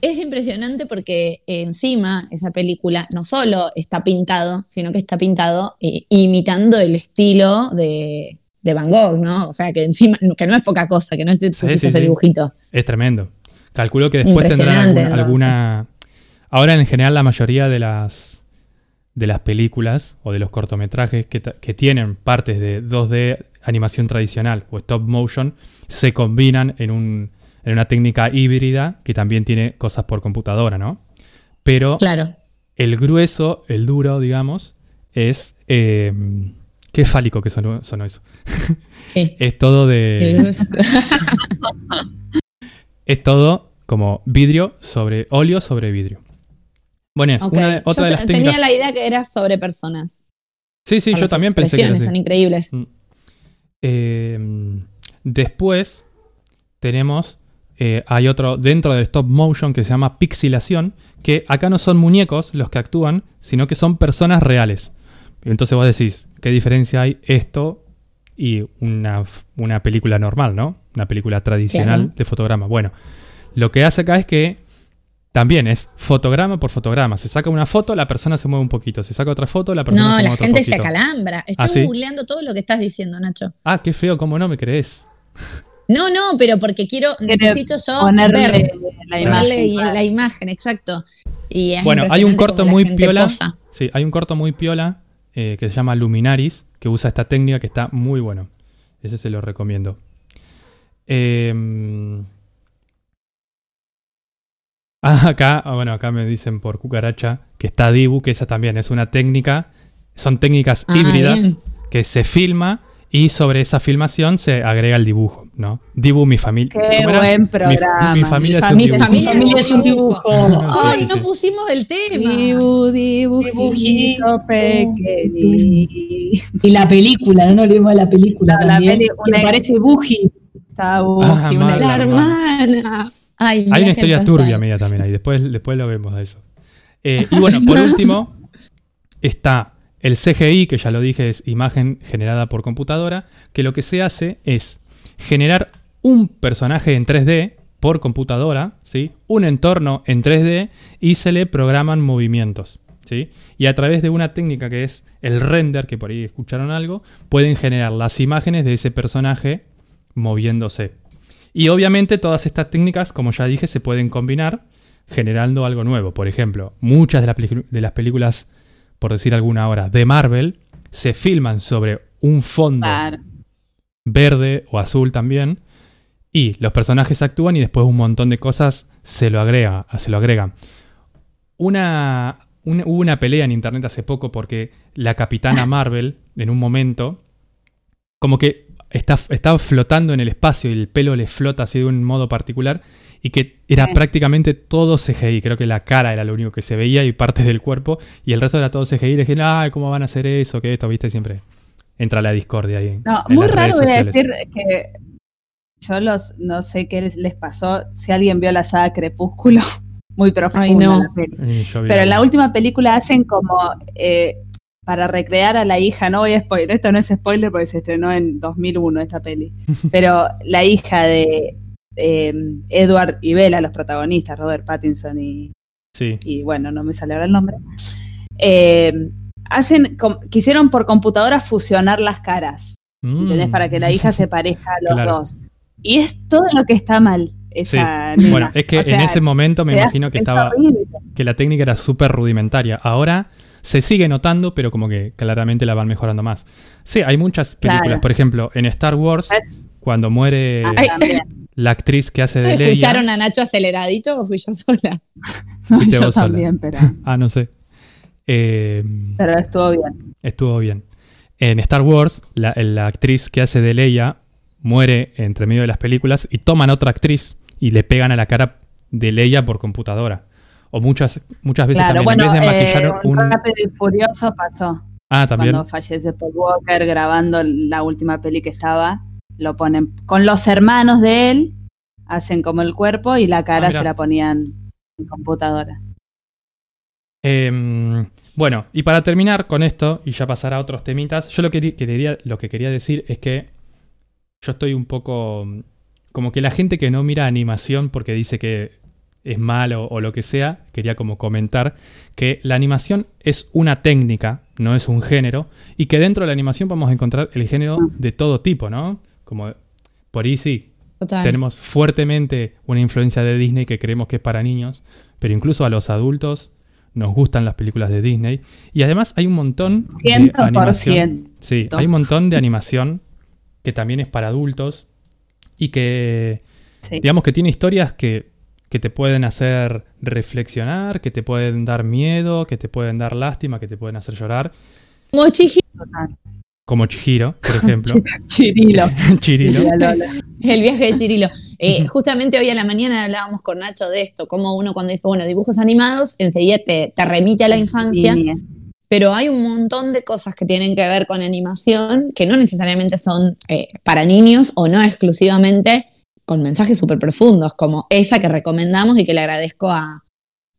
es impresionante porque encima esa película no solo está pintado, sino que está pintado eh, imitando el estilo de, de Van Gogh, ¿no? O sea, que encima, que no es poca cosa, que no es de Sí, sí, ese sí. dibujito. Es tremendo. Calculo que después tendrán alguna. Ahora, en general, la mayoría de las de las películas o de los cortometrajes que, que tienen partes de 2D animación tradicional o stop motion se combinan en, un, en una técnica híbrida que también tiene cosas por computadora, ¿no? Pero Claro. el grueso, el duro, digamos, es. eh, qué fálico que sonó, sonó eso. Sí. [LAUGHS] Es todo de. [LAUGHS] Es todo como vidrio sobre óleo sobre vidrio. Bueno, es Ok. una de- otra Yo de las te- tenía técnicas. la idea que era sobre personas. Sí, sí, yo también pensé que era expresiones así. son increíbles. Mm. Eh, después tenemos, eh, hay otro dentro del stop motion que se llama pixelación, que acá no son muñecos los que actúan, sino que son personas reales. Y Entonces vos decís, ¿qué diferencia hay esto y una, una película normal, ¿no? Una película tradicional Claro. de fotograma. Bueno, lo que hace acá es que también es fotograma por fotograma. Se saca una foto, la persona se mueve un poquito. Se saca otra foto, la persona No, se mueve la otro gente se poquito. acalambra. Estoy ¿Ah, sí? googleando todo lo que estás diciendo, Nacho. Ah, qué feo, ¿cómo no me crees? No, no, pero porque quiero, Quiere necesito yo Ponerle ver, la ponerle imagen. la imagen, exacto. Y es Bueno, hay un corto la muy piola. posa. Sí, hay un corto muy piola eh, que se llama Luminaris, que usa esta técnica que está muy bueno. Ese se lo recomiendo. Em, Ah, acá, ah, bueno, acá me dicen por cucaracha que está Dibu, que esa también es una técnica. Son técnicas Ah, híbridas bien. que se filma y sobre esa filmación se agrega el dibujo, ¿no? Dibu, mi familia. Qué buen Mi- programa. Mi, familia es un Mi dibujo. familia, familia es un dibujo. Ay, Sí, sí, no sí. pusimos el tema. Dibu, dibujito pequeñito. Y la película, no nos olvidemos de la película No, la también. peli- que una ex- parece Buji. Está Ah, Buji, una mal. La hermana. Ay, Hay una historia turbia media también ahí. Después, después lo vemos a eso. Eh, y bueno, por [LAUGHS] último, está el CGI, que ya lo dije, es imagen generada por computadora, que lo que se hace es generar un personaje en 3D por computadora, ¿sí? un entorno en 3D y se le programan movimientos. ¿sí? Y a través de una técnica que es el render, que por ahí escucharon algo, pueden generar las imágenes de ese personaje moviéndose. Y obviamente todas estas técnicas, como ya dije, se pueden combinar generando algo nuevo. Por ejemplo, muchas de, la pelicu- de las películas, por decir alguna ahora, de Marvel, se filman sobre un fondo Claro. verde o azul también. Y los personajes actúan y después un montón de cosas se lo, agrega, se lo agregan. Una, un- hubo una pelea en internet hace poco porque la capitana Marvel, en un momento, como que está, estaba flotando en el espacio y el pelo le flota así de un modo particular y que era Sí. prácticamente todo CGI. Creo que la cara era lo único que se veía y partes del cuerpo y el resto era todo CGI. Y le dije, ay, ¿cómo van a hacer eso? Que esto, viste, siempre entra la discordia ahí. No, en muy las raro voy a decir que yo los, no sé qué les, les pasó, si alguien vio la saga Crepúsculo, [LAUGHS] muy profunda Ay, no. la peli. Y yo vi Pero en la última película hacen como eh, para recrear a la hija, no voy a spoiler, esto no es spoiler porque se estrenó en 2001 esta peli, [LAUGHS] pero la hija de eh, Edward y Bella, los protagonistas, Robert Pattinson y, Sí. y bueno, no me sale ahora el nombre, eh, hacen, quisieron por computadora fusionar las caras, ¿entendés? Mm. Para que la hija se parezca a los Claro. dos. Y es todo lo que está mal. Esa. Bueno, es que O sea, en ese momento me imagino que es estaba horrible. que la técnica era súper rudimentaria. Ahora se sigue notando, pero como que claramente la van mejorando más. Sí, hay muchas películas. Claro. Por ejemplo, en Star Wars, cuando muere Ah, Ay. la actriz que hace de ¿Escucharon Leia. a Nacho aceleradito o fui yo sola? [LAUGHS] No, yo vos sola. también, pero, Ah, no sé. Eh, pero estuvo bien. estuvo bien. En Star Wars, la, la actriz que hace de Leia muere entre medio de las películas y toman otra actriz y le pegan a la cara de Leia por computadora. O muchas, muchas veces Claro, también, bueno, en vez de maquillar eh, un. Rápido y Furioso pasó. Ah, también. Cuando fallece Paul Walker grabando la última peli que estaba, lo ponen con los hermanos de él, hacen como el cuerpo y la cara Ah, se la ponían en computadora. Em, bueno, y para terminar con esto y ya pasar a otros temitas, yo lo que quería, lo que quería decir es que yo estoy un poco como que la gente que no mira animación porque dice que es malo o lo que sea, quería como comentar que la animación es una técnica, no es un género, y que dentro de la animación vamos a encontrar el género de todo tipo, ¿no? Como por ahí sí, Total. tenemos fuertemente una influencia de Disney que creemos que es para niños, pero incluso a los adultos nos gustan las películas de Disney. Y además hay un montón de Ciento por animación. Sí, hay un montón de animación que también es para adultos y que, Sí. digamos que tiene historias que, que te pueden hacer reflexionar, que te pueden dar miedo, que te pueden dar lástima, que te pueden hacer llorar, Como Chihiro, como Chihiro, por ejemplo. [LAUGHS] Chirilo. [LAUGHS] Chirilo. El viaje de Chirilo. [LAUGHS] Eh, justamente hoy a la mañana hablábamos con Nacho de esto, como uno cuando dice, bueno, dibujos animados, enseguida te, te remite a la infancia, Línea. pero hay un montón de cosas que tienen que ver con animación que no necesariamente son eh, para niños o no exclusivamente con mensajes súper profundos, como esa que recomendamos y que le agradezco a,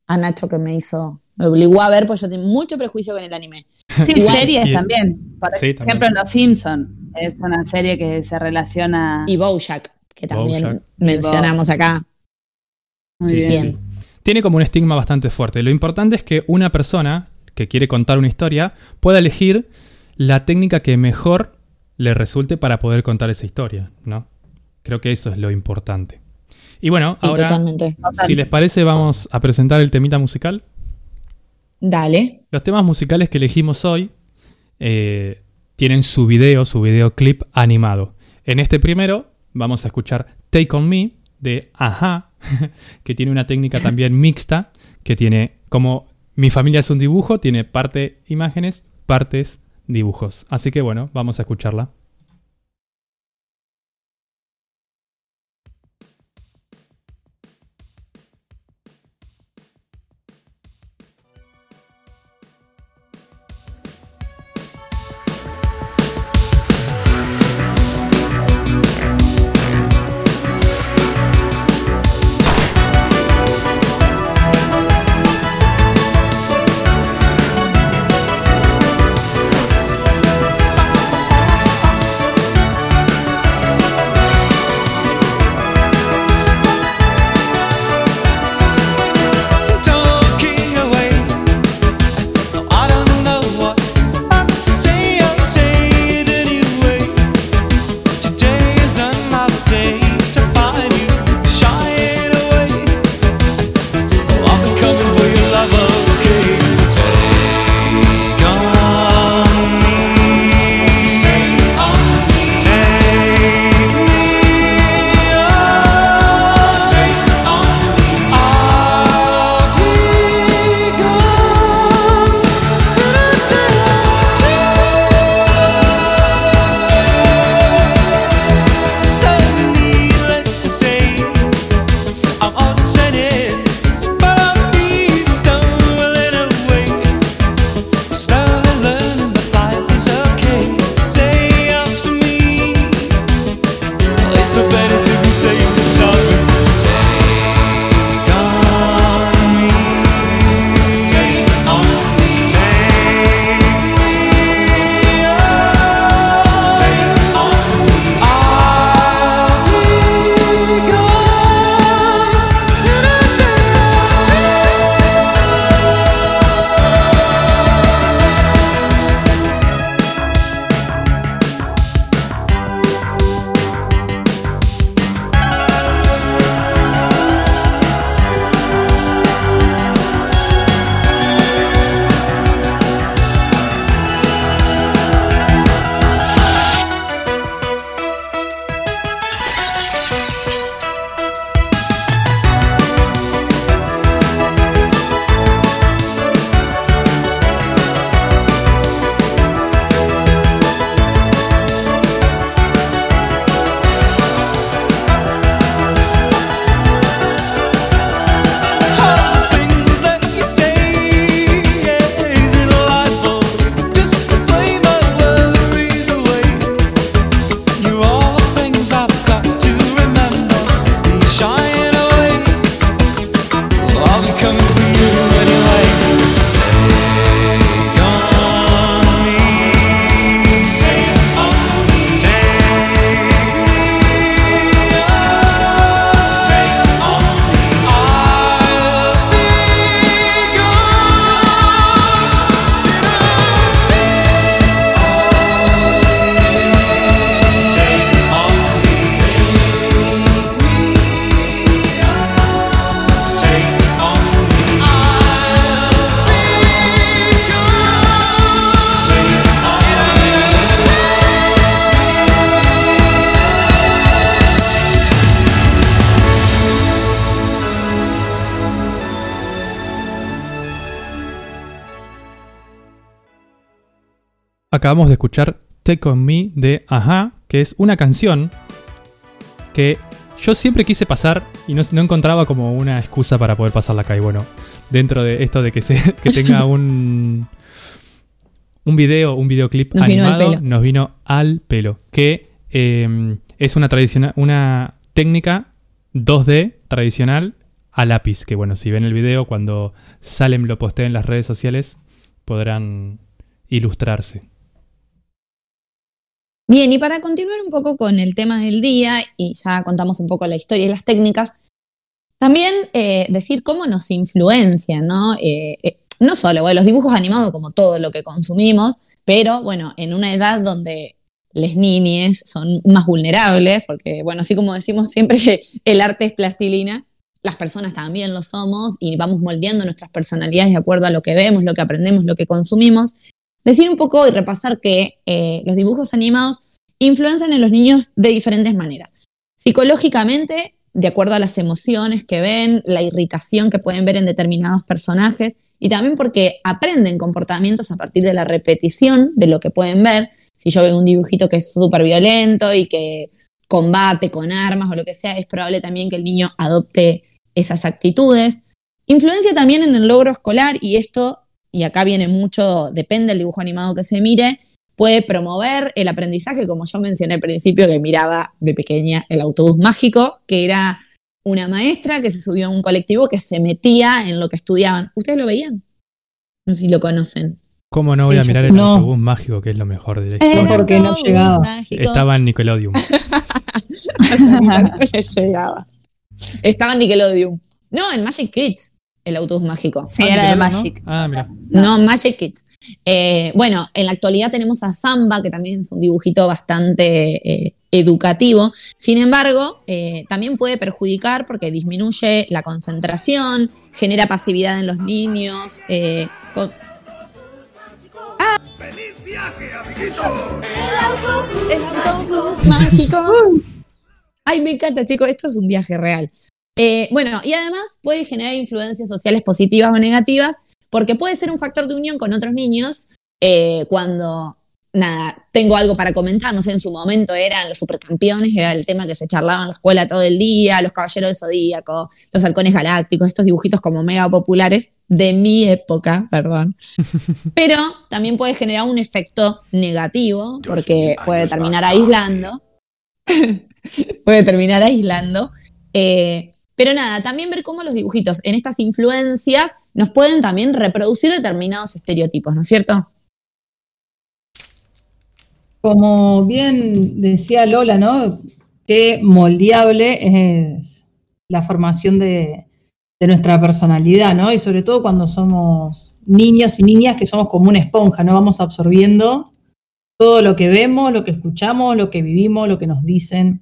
a Nacho que me hizo, me obligó a ver, pues yo tengo mucho prejuicio con el anime. Sí, Igual- series Y- también. Por Sí, ejemplo, también. Los Simpson es una serie que se relaciona Y Bojack, que también Bojack. mencionamos acá. muy Sí, bien. bien. sí. Tiene como un estigma bastante fuerte. Lo importante es que una persona que quiere contar una historia pueda elegir la técnica que mejor le resulte para poder contar esa historia, ¿no? Creo que eso es lo importante. Y bueno, Sí, ahora, totalmente. si les parece, vamos a presentar el temita musical. Dale. Los temas musicales que elegimos hoy eh, tienen su video, su videoclip animado. En este primero vamos a escuchar Take On Me de Aja, [LAUGHS] que tiene una técnica también [LAUGHS] mixta, que tiene como mi familia es un dibujo, tiene parte imágenes, partes dibujos. Así que bueno, vamos a escucharla. Acabamos de escuchar Take On Me de Aja, que es una canción que yo siempre quise pasar y no, no encontraba como una excusa para poder pasarla acá. Y bueno, dentro de esto de que, se, [LAUGHS] que tenga [LAUGHS] un, un video, un videoclip Nos animado, nos vino al pelo. Que eh, es una tradicional, una técnica 2D tradicional a lápiz. Que bueno, si ven el video, cuando Salem lo postea en las redes sociales, podrán ilustrarse. Bien, y para continuar un poco con el tema del día, y ya contamos un poco la historia y las técnicas, también eh, decir cómo nos influencia, ¿no? Eh, eh, no solo bueno, los dibujos animados como todo lo que consumimos, pero bueno, en una edad donde las niñes son más vulnerables, porque bueno, así como decimos siempre que el arte es plastilina, las personas también lo somos y vamos moldeando nuestras personalidades de acuerdo a lo que vemos, lo que aprendemos, lo que consumimos. Decir un poco y repasar que eh, los dibujos animados influencian en los niños de diferentes maneras. Psicológicamente, de acuerdo a las emociones que ven, la irritación que pueden ver en determinados personajes, y también porque aprenden comportamientos a partir de la repetición de lo que pueden ver. Si yo veo un dibujito que es súper violento y que combate con armas o lo que sea, es probable también que el niño adopte esas actitudes. Influencia también en el logro escolar y esto, y acá viene mucho, depende del dibujo animado que se mire, puede promover el aprendizaje, como yo mencioné al principio, que miraba de pequeña el autobús mágico, que era una maestra que se subió a un colectivo que se metía en lo que estudiaban. ¿Ustedes lo veían? No sé si lo conocen. ¿Cómo no Sí, voy a mirar el No. autobús mágico, que es lo mejor de la Eh, historia? porque no llegaba. mágico. Estaba en Nickelodeon. [LAUGHS] [LAUGHS] Llegaba. Estaba en Nickelodeon. No, en Magic Kids, el autobús mágico. Sí, Ah, era de. Magic. Ah, mira. No, Magic Kids. Eh, bueno, en la actualidad tenemos a Samba, que también es un dibujito bastante eh, educativo. Sin embargo, eh, también puede perjudicar porque disminuye la concentración, genera pasividad en los niños. eh, con- ¡Feliz viaje, amiguitos! El autobús mágico. Ay, me encanta, chicos. Esto es un viaje real. Eh, bueno, y además puede generar influencias sociales positivas o negativas, porque puede ser un factor de unión con otros niños eh, cuando, nada, tengo algo para comentar. No sé, en su momento eran los supercampeones, era el tema que se charlaba en la escuela todo el día, los caballeros del zodíaco, los halcones galácticos, estos dibujitos como mega populares de mi época, perdón. [LAUGHS] Pero también puede generar un efecto negativo, porque puede terminar aislando. [LAUGHS] puede terminar aislando. Eh, pero nada, también ver cómo los dibujitos en estas influencias nos pueden también reproducir determinados estereotipos, ¿no es cierto? Como bien decía Lola, ¿no? Qué moldeable es la formación de, de nuestra personalidad, ¿no? Y sobre todo cuando somos niños y niñas que somos como una esponja, ¿no? Vamos absorbiendo todo lo que vemos, lo que escuchamos, lo que vivimos, lo que nos dicen.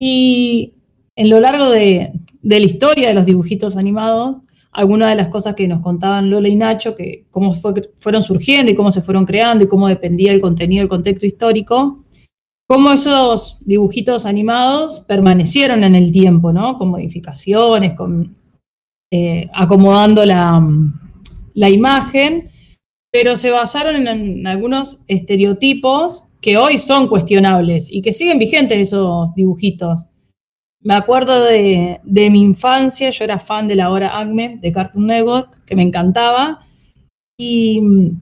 Y en lo largo de, de la historia de los dibujitos animados, algunas de las cosas que nos contaban Lola y Nacho, que cómo fue- fueron surgiendo y cómo se fueron creando y cómo dependía el contenido del contexto histórico, cómo esos dibujitos animados permanecieron en el tiempo, ¿no? Con modificaciones, con, eh, acomodando la, la imagen, pero se basaron en, en algunos estereotipos que hoy son cuestionables y que siguen vigentes esos dibujitos. Me acuerdo de, de mi infancia, yo era fan de la hora Acme de Cartoon Network, que me encantaba. Y, mm,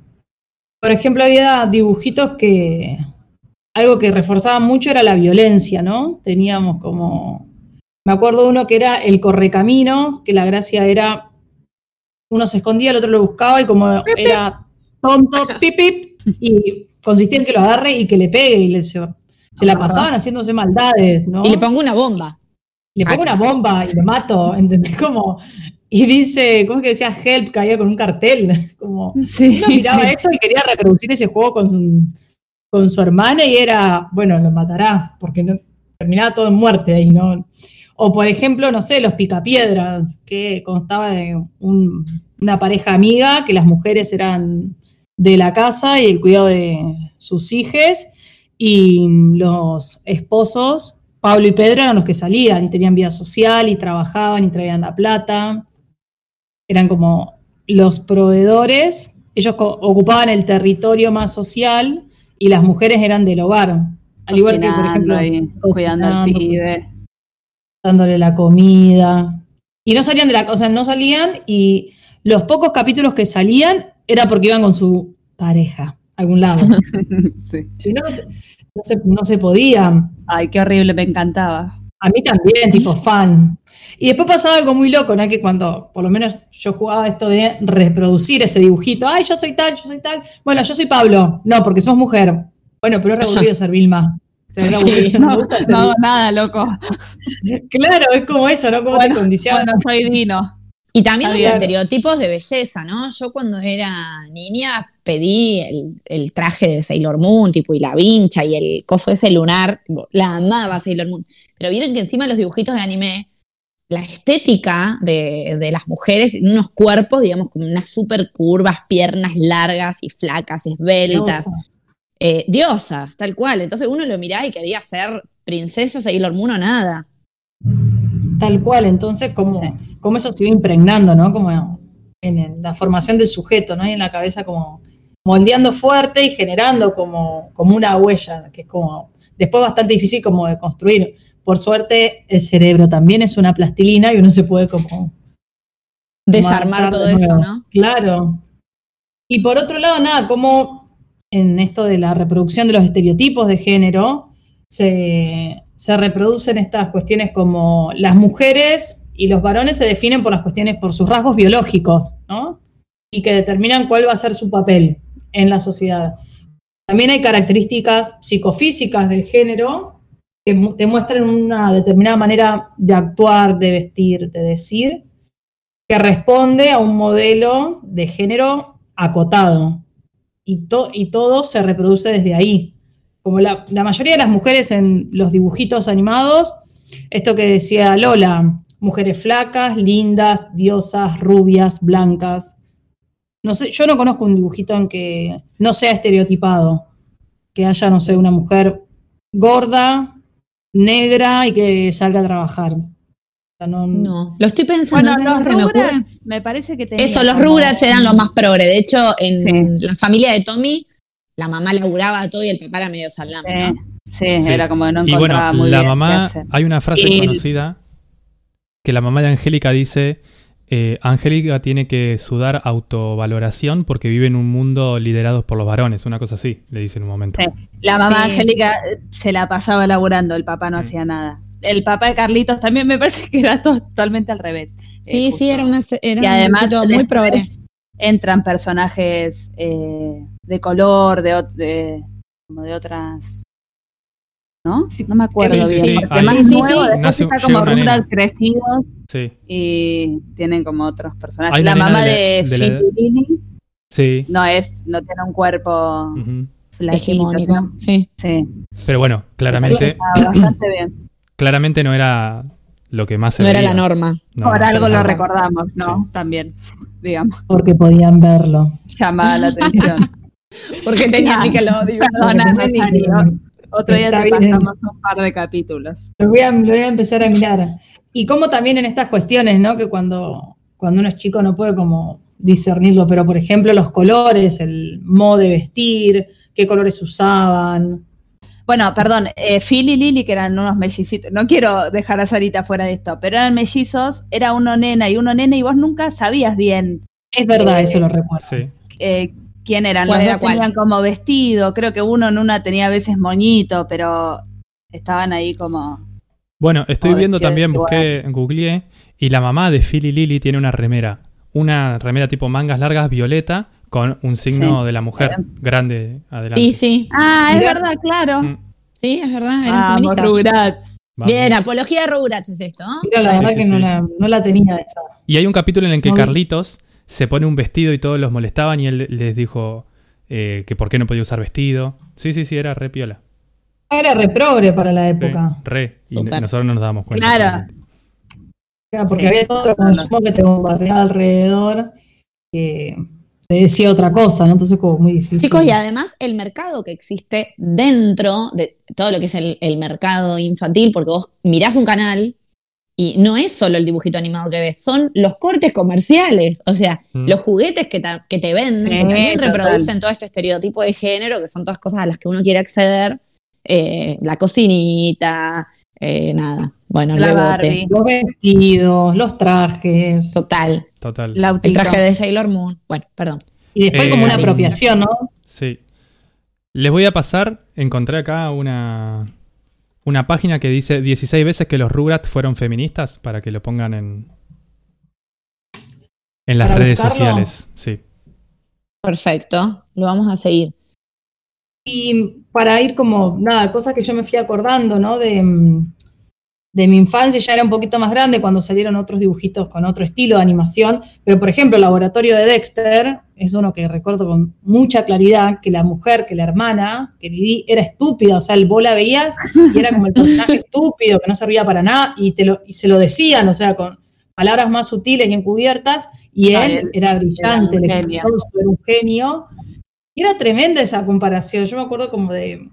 por ejemplo, había dibujitos que algo que reforzaba mucho era la violencia, ¿no? Teníamos como. Me acuerdo uno que era el correcaminos, que la gracia era. Uno se escondía, el otro lo buscaba y como era tonto, pip, pip, y consistía en que lo agarre y que le pegue y le- se, se la pasaban haciéndose maldades, ¿no? Y le pongo una bomba. Le pongo una bomba y lo mato, [LAUGHS] ¿entendés? Como, y dice, ¿cómo es que decía Help? Caía con un cartel. [LAUGHS] Como, Sí, uno miraba eso y quería reproducir ese juego con su, con su hermana y era, bueno, lo matará, porque no- terminaba todo en muerte ahí, ¿no? O por ejemplo, no sé, los picapiedras, que constaba de un- una pareja amiga, que las mujeres eran de la casa y el cuidado de sus hijos, y los esposos, Pablo y Pedro, eran los que salían y tenían vida social y trabajaban y traían la plata. Eran como los proveedores, ellos ocupaban el territorio más social y las mujeres eran del hogar. Al igual que, por ejemplo, ahí, cuidando al pibe. dándole la comida. Y no salían de la cosa, no salían y los pocos capítulos que salían era porque iban con su pareja a algún lado. [LAUGHS] Sí. si no, no se, no se, podía. Ay, qué horrible, me encantaba. A mí también, tipo [LAUGHS] fan. Y después pasaba algo muy loco, ¿no? Que cuando, por lo menos yo jugaba esto de reproducir ese dibujito. Ay, yo soy tal, yo soy tal. Bueno, yo soy Pablo. No, porque sos mujer. Bueno, pero es [LAUGHS] reaburrido ser Vilma. Reaburrido, no No, nada, loco. [LAUGHS] Claro, es como eso, ¿no? Como Bueno, te condiciona. Bueno, soy Dino. Y también los estereotipos de belleza, ¿no? Yo cuando era niña pedí el, el traje de Sailor Moon, tipo, y la vincha y el coso ese lunar, tipo, la amaba Sailor Moon. Pero vieron que encima los dibujitos de anime, la estética de, de las mujeres, unos cuerpos, digamos, con unas super curvas, piernas largas y flacas, esbeltas, Diosas. eh, diosas, tal cual. Entonces uno lo miraba y quería ser princesa Sailor Moon o nada. Tal cual, entonces, como, Sí. como eso se iba impregnando, ¿no? Como en, en la formación del sujeto, ¿no? Y en la cabeza como moldeando fuerte y generando como, como una huella, que es como después bastante difícil como de construir. Por suerte, el cerebro también es una plastilina y uno se puede como Desarmar todo de eso. ¿no? Claro. Y por otro lado, nada, como en esto de la reproducción de los estereotipos de género, se, se reproducen estas cuestiones como las mujeres y los varones se definen por las cuestiones, por sus rasgos biológicos, ¿no? Y que determinan cuál va a ser su papel en la sociedad. También hay características psicofísicas del género que te muestran una determinada manera de actuar, de vestir, de decir, que responde a un modelo de género acotado. Y, y todo se reproduce desde ahí. Como la, la mayoría de las mujeres en los dibujitos animados, esto que decía Lola, mujeres flacas, lindas, diosas, rubias, blancas. No sé, yo no conozco un dibujito en que no sea estereotipado, que haya, no sé, una mujer gorda, negra y que salga a trabajar. No- No, lo estoy pensando. Bueno, ¿sabes los se me? Rugrats me parece que tenían Eso, los Rugrats eran los más progre. De hecho, en Sí. la familia de Tommy, la mamá laburaba todo y el papá era medio salame, Sí, ¿no? sí, Sí. era como que no Y encontraba bueno, muy la bien qué mamá, hacer. hay una frase Y- conocida que la mamá de Angélica dice, eh, Angélica tiene que sudar autovaloración porque vive en un mundo liderado por los varones, una cosa así, le dice en un momento. Sí. La mamá Sí. Angélica eh, se la pasaba laburando, el papá no Mm. hacía nada. El papá de Carlitos también me parece que era to- totalmente al revés. Eh, Sí, justo. sí, era, una, era y además un muy después progre. Entran personajes eh, de color, de, de- como de otras. ¿no? Sí, No me acuerdo sí, bien. sí. porque más nuevo, sí. después Nace- está como crecidos Sí, y tienen como otros personajes. Hay la mamá de de, la- de no es, no tiene un cuerpo Hegemónico. ¿no? Sí. Sí. Pero bueno, claramente, Está bastante bien. [CLEARS THROAT] claramente no era lo que más se No era la norma. No, Por no, algo lo recordamos, ¿no? También, digamos, porque podían verlo. llamaba la atención. [LAUGHS] Porque tenía Claro. Nickelodeon. Perdona, Rosario. Otro día Está te bien. pasamos un par de capítulos. Lo voy, a, lo voy a empezar a mirar. Y como también en estas cuestiones, ¿no? Que cuando, cuando uno es chico no puede como discernirlo, pero por ejemplo los colores, el modo de vestir, qué colores usaban. Bueno, perdón, eh, Phil y Lily, que eran unos mellicitos, no quiero dejar a Sarita fuera de esto, pero eran mellizos, era uno nena y uno nene y vos nunca sabías bien Es verdad, Eh, eso lo recuerdo. Sí. eh, quién eran. ¿Cuál Los era dos cuál? tenían como vestido, creo que uno en una tenía a veces moñito, pero estaban ahí como... Bueno, estoy viendo también, busqué, googleé, y la mamá de Phil y Lily tiene una remera. Una remera tipo mangas largas violeta con un signo Sí. de la mujer grande adelante. Sí, sí. Ah, es Mirá. verdad, claro. Mm, Sí, es verdad. Feministas. Rugrats. vamos. Bien, apología de Rugrats es esto, ¿no? Mira, la Sí, verdad sí, que sí. no, la, no la tenía esa. Y hay un capítulo en el que No. Carlitos se pone un vestido y todos los molestaban y él les dijo eh, que por qué no podía usar vestido. Sí, sí, sí, era re piola. Era reprogre para la Sí, época. re. Y nosotros no nos dábamos cuenta. Claro. Claro, Porque Sí. había otro consumo que te bombardeaba alrededor que te decía otra cosa, ¿no? Entonces como muy difícil. Chicos, y además el mercado que existe dentro de todo lo que es el, el mercado infantil, porque vos mirás un canal y no es solo el dibujito animado que ves, son los cortes comerciales, o sea, Mm. los juguetes que, ta- que te venden, Sí, que también total. reproducen todo este estereotipo de género, que son todas cosas a las que uno quiere acceder, eh, la cocinita, eh, nada, bueno, La Barbie. Los vestidos, los trajes. total, Total. el Lautito. traje de Sailor Moon, bueno, perdón. Y después Eh, como una Barbie. apropiación, ¿no? Sí. Les voy a pasar, encontré acá una, una página que dice 16 veces que los Rugrats fueron feministas para que lo pongan en, en las ¿Para redes buscarlo? sociales. Sí. Perfecto, lo vamos a seguir. Y para ir como, nada, cosas que yo me fui acordando, ¿no? De, mm, de mi infancia, ya era un poquito más grande cuando salieron otros dibujitos con otro estilo de animación, pero por ejemplo, el laboratorio de Dexter es uno que recuerdo con mucha claridad, que la mujer, que la hermana, que Lili era estúpida, o sea, el vos la veías y era como el personaje [LAUGHS] estúpido, que no servía para nada, y, te lo, y se lo decían, o sea, con palabras más sutiles y encubiertas, y Ah, él él era brillante, era un le genio. encantó, era un genio, y era tremenda esa comparación. Yo me acuerdo como de,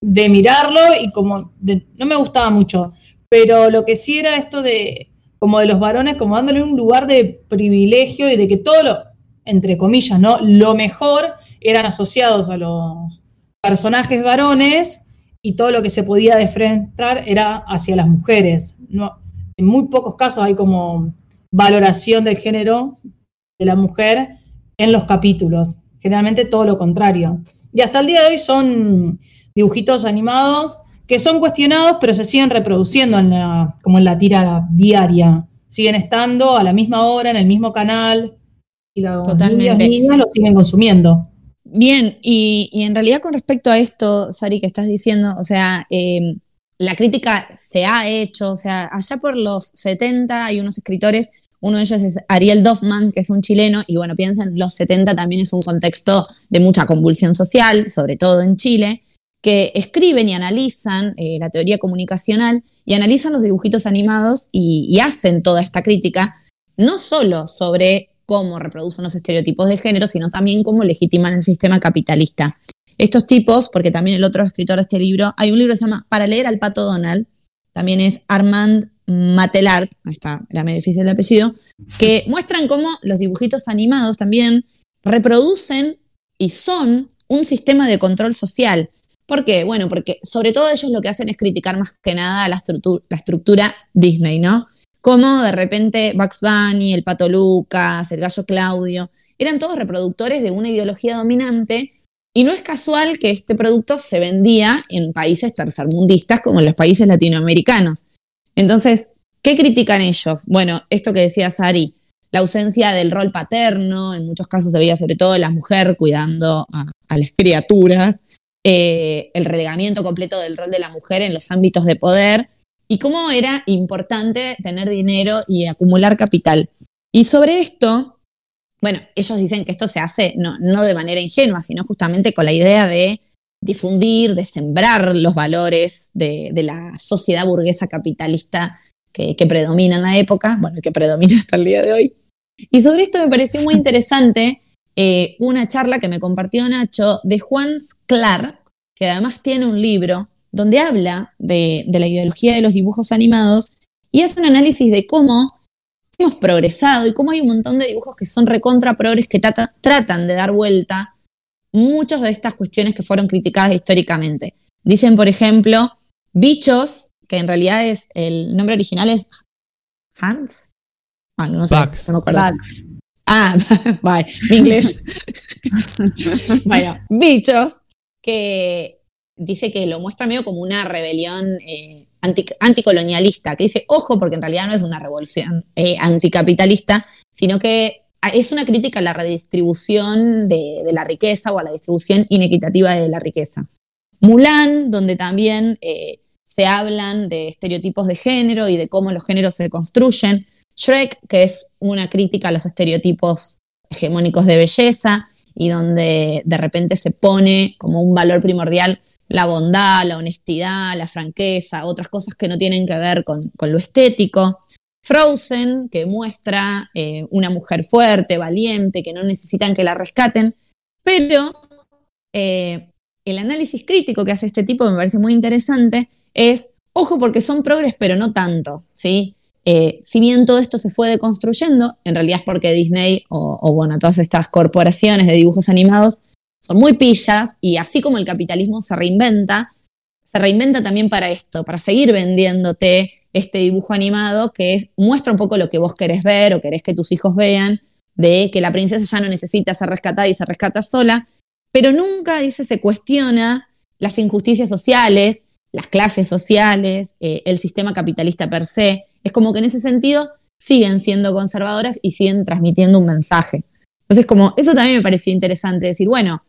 de mirarlo y como de- no me gustaba mucho. Pero lo que sí era esto de como de los varones, como dándole un lugar de privilegio y de que todo lo, entre comillas, ¿no? Lo mejor eran asociados a los personajes varones y todo lo que se podía defrentrar era hacia las mujeres. No, en muy pocos casos hay como valoración del género de la mujer en los capítulos. Generalmente todo lo contrario. Y hasta el día de hoy son dibujitos animados que son cuestionados, pero se siguen reproduciendo en la- como en la tira diaria. Siguen estando a la misma hora, en el mismo canal, y los Totalmente. niños niñas lo siguen consumiendo. Bien, y, y en realidad con respecto a esto, Sari, que estás diciendo, o sea, eh, la crítica se ha hecho, o sea, allá por los 70 hay unos escritores, uno de ellos es Ariel Doffman, que es un chileno, y bueno, piensen, los 70 también es un contexto de mucha convulsión social, sobre todo en Chile, que escriben y analizan eh, la teoría comunicacional y analizan los dibujitos animados y, hacen toda esta crítica, no solo sobre cómo reproducen los estereotipos de género, sino también cómo legitiman el sistema capitalista. Estos tipos, porque también el otro escritor de este libro, hay un libro que se llama Para leer al pato Donald, también es Armand Matelart, está, era medio difícil el apellido, que muestran cómo los dibujitos animados también reproducen y son un sistema de control social. ¿Por qué? Bueno, porque sobre todo ellos lo que hacen es criticar más que nada la, estructu- la estructura Disney, ¿no? Como de repente Bugs Bunny, el Pato Lucas, el Gallo Claudio, eran todos reproductores de una ideología dominante y no es casual que este producto se vendía en países tercermundistas como los países latinoamericanos. Entonces, ¿qué critican ellos? Bueno, esto que decía Sari, la ausencia del rol paterno, en muchos casos se veía sobre todo la mujer cuidando a las criaturas, eh, el relegamiento completo del rol de la mujer en los ámbitos de poder y cómo era importante tener dinero y acumular capital. Y sobre esto, bueno, ellos dicen que esto se hace no, no de manera ingenua, sino justamente con la idea de difundir, de sembrar los valores de, de la sociedad burguesa capitalista que, que predomina en la época, bueno, que predomina hasta el día de hoy. Y sobre esto me pareció muy [LAUGHS] interesante eh, una charla que me compartió Nacho de Juan Sclar, que además tiene un libro donde habla de, de la ideología de los dibujos animados y hace un análisis de cómo hemos progresado y cómo hay un montón de dibujos que son recontra progres que trata- tratan de dar vuelta muchas de estas cuestiones que fueron criticadas históricamente. Dicen, por ejemplo, Bichos, que en realidad es el nombre original es Hans. Ah, no sé, Bugs. no me acuerdo. Bugs. Ah, [LAUGHS] mi inglés. [LAUGHS] bueno, bichos, que dice que lo muestra medio como una rebelión eh, anti- anticolonialista, que dice, ojo, porque en realidad no es una revolución eh, anticapitalista, sino que ah, es una crítica a la redistribución de, de la riqueza o a la distribución inequitativa de la riqueza. Mulan, donde también eh, se hablan de estereotipos de género y de cómo los géneros se construyen. Shrek, que es una crítica a los estereotipos hegemónicos de belleza y donde de repente se pone como un valor primordial la bondad, la honestidad, la franqueza, otras cosas que no tienen que ver con, lo estético. Frozen, que muestra eh, una mujer fuerte, valiente, que no necesitan que la rescaten, pero eh, el análisis crítico que hace este tipo me parece muy interesante es, ojo porque son progres, pero no tanto, ¿sí? Eh, si bien todo esto se fue deconstruyendo, en realidad es porque Disney o, bueno, todas estas corporaciones de dibujos animados son muy pillas y así como el capitalismo se reinventa, se reinventa también para esto, para seguir vendiéndote este dibujo animado que es, muestra un poco lo que vos querés ver o querés que tus hijos vean, de que la princesa ya no necesita ser rescatada y se rescata sola, pero nunca, dice, se cuestiona las injusticias sociales, las clases sociales, eh, el sistema capitalista per se. Es como que en ese sentido siguen siendo conservadoras y siguen transmitiendo un mensaje. Entonces, como eso también me pareció interesante decir, bueno,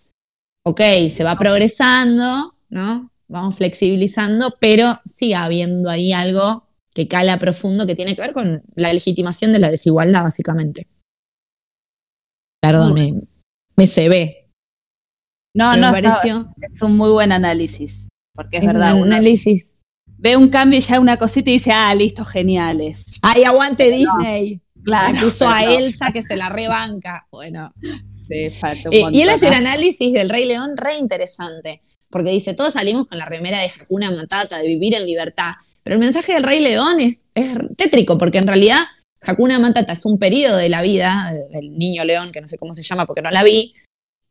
ok, se va progresando, ¿no? Vamos flexibilizando, pero sigue habiendo ahí algo que cala profundo que tiene que ver con la legitimación de la desigualdad, básicamente. Perdón, me, me se ve. No, Pero no, me pareció- es un muy buen análisis. Porque es, Es verdad, un análisis. Ve un cambio y ya una cosita y dice, ah, listo, geniales. ¡Ay, aguante Disney! Claro. Puso a. Elsa que se la rebanca. Bueno. Sí, falta un Eh, y él hace el análisis del Rey León re interesante. Porque dice, todos salimos con la remera de Hakuna Matata, de vivir en libertad. Pero el mensaje del Rey León es, es tétrico, porque en realidad Hakuna Matata es un periodo de la vida del niño león, que no sé cómo se llama porque no la vi.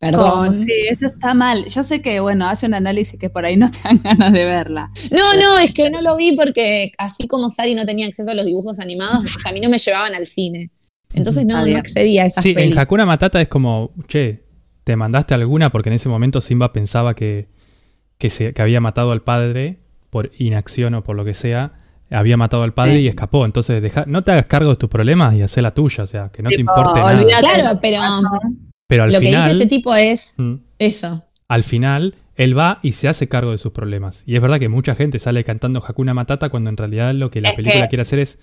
Perdón. Sí, esto está mal. Yo sé que, bueno, hace un análisis que por ahí no [LAUGHS] te dan ganas de verla. No, no, es que no lo vi porque así como Sari no tenía acceso a los dibujos animados, pues a mí no me llevaban al cine. Entonces no, accedía a esas Sí, en. Hakuna Matata es como, che, te mandaste alguna porque en ese momento Simba pensaba que, que, se, que había matado al padre por inacción o por lo que sea. Había matado al padre Sí. y escapó. Entonces, deja, no te hagas cargo de tus problemas y haz la tuya. O sea, que no te importe nada. Claro, pero pasó. Pero al lo que dice final, este tipo es mm, eso. al final, él va y se hace cargo de sus problemas. Y es verdad que mucha gente sale cantando Hakuna Matata cuando en realidad lo que la Es película que- quiere hacer es.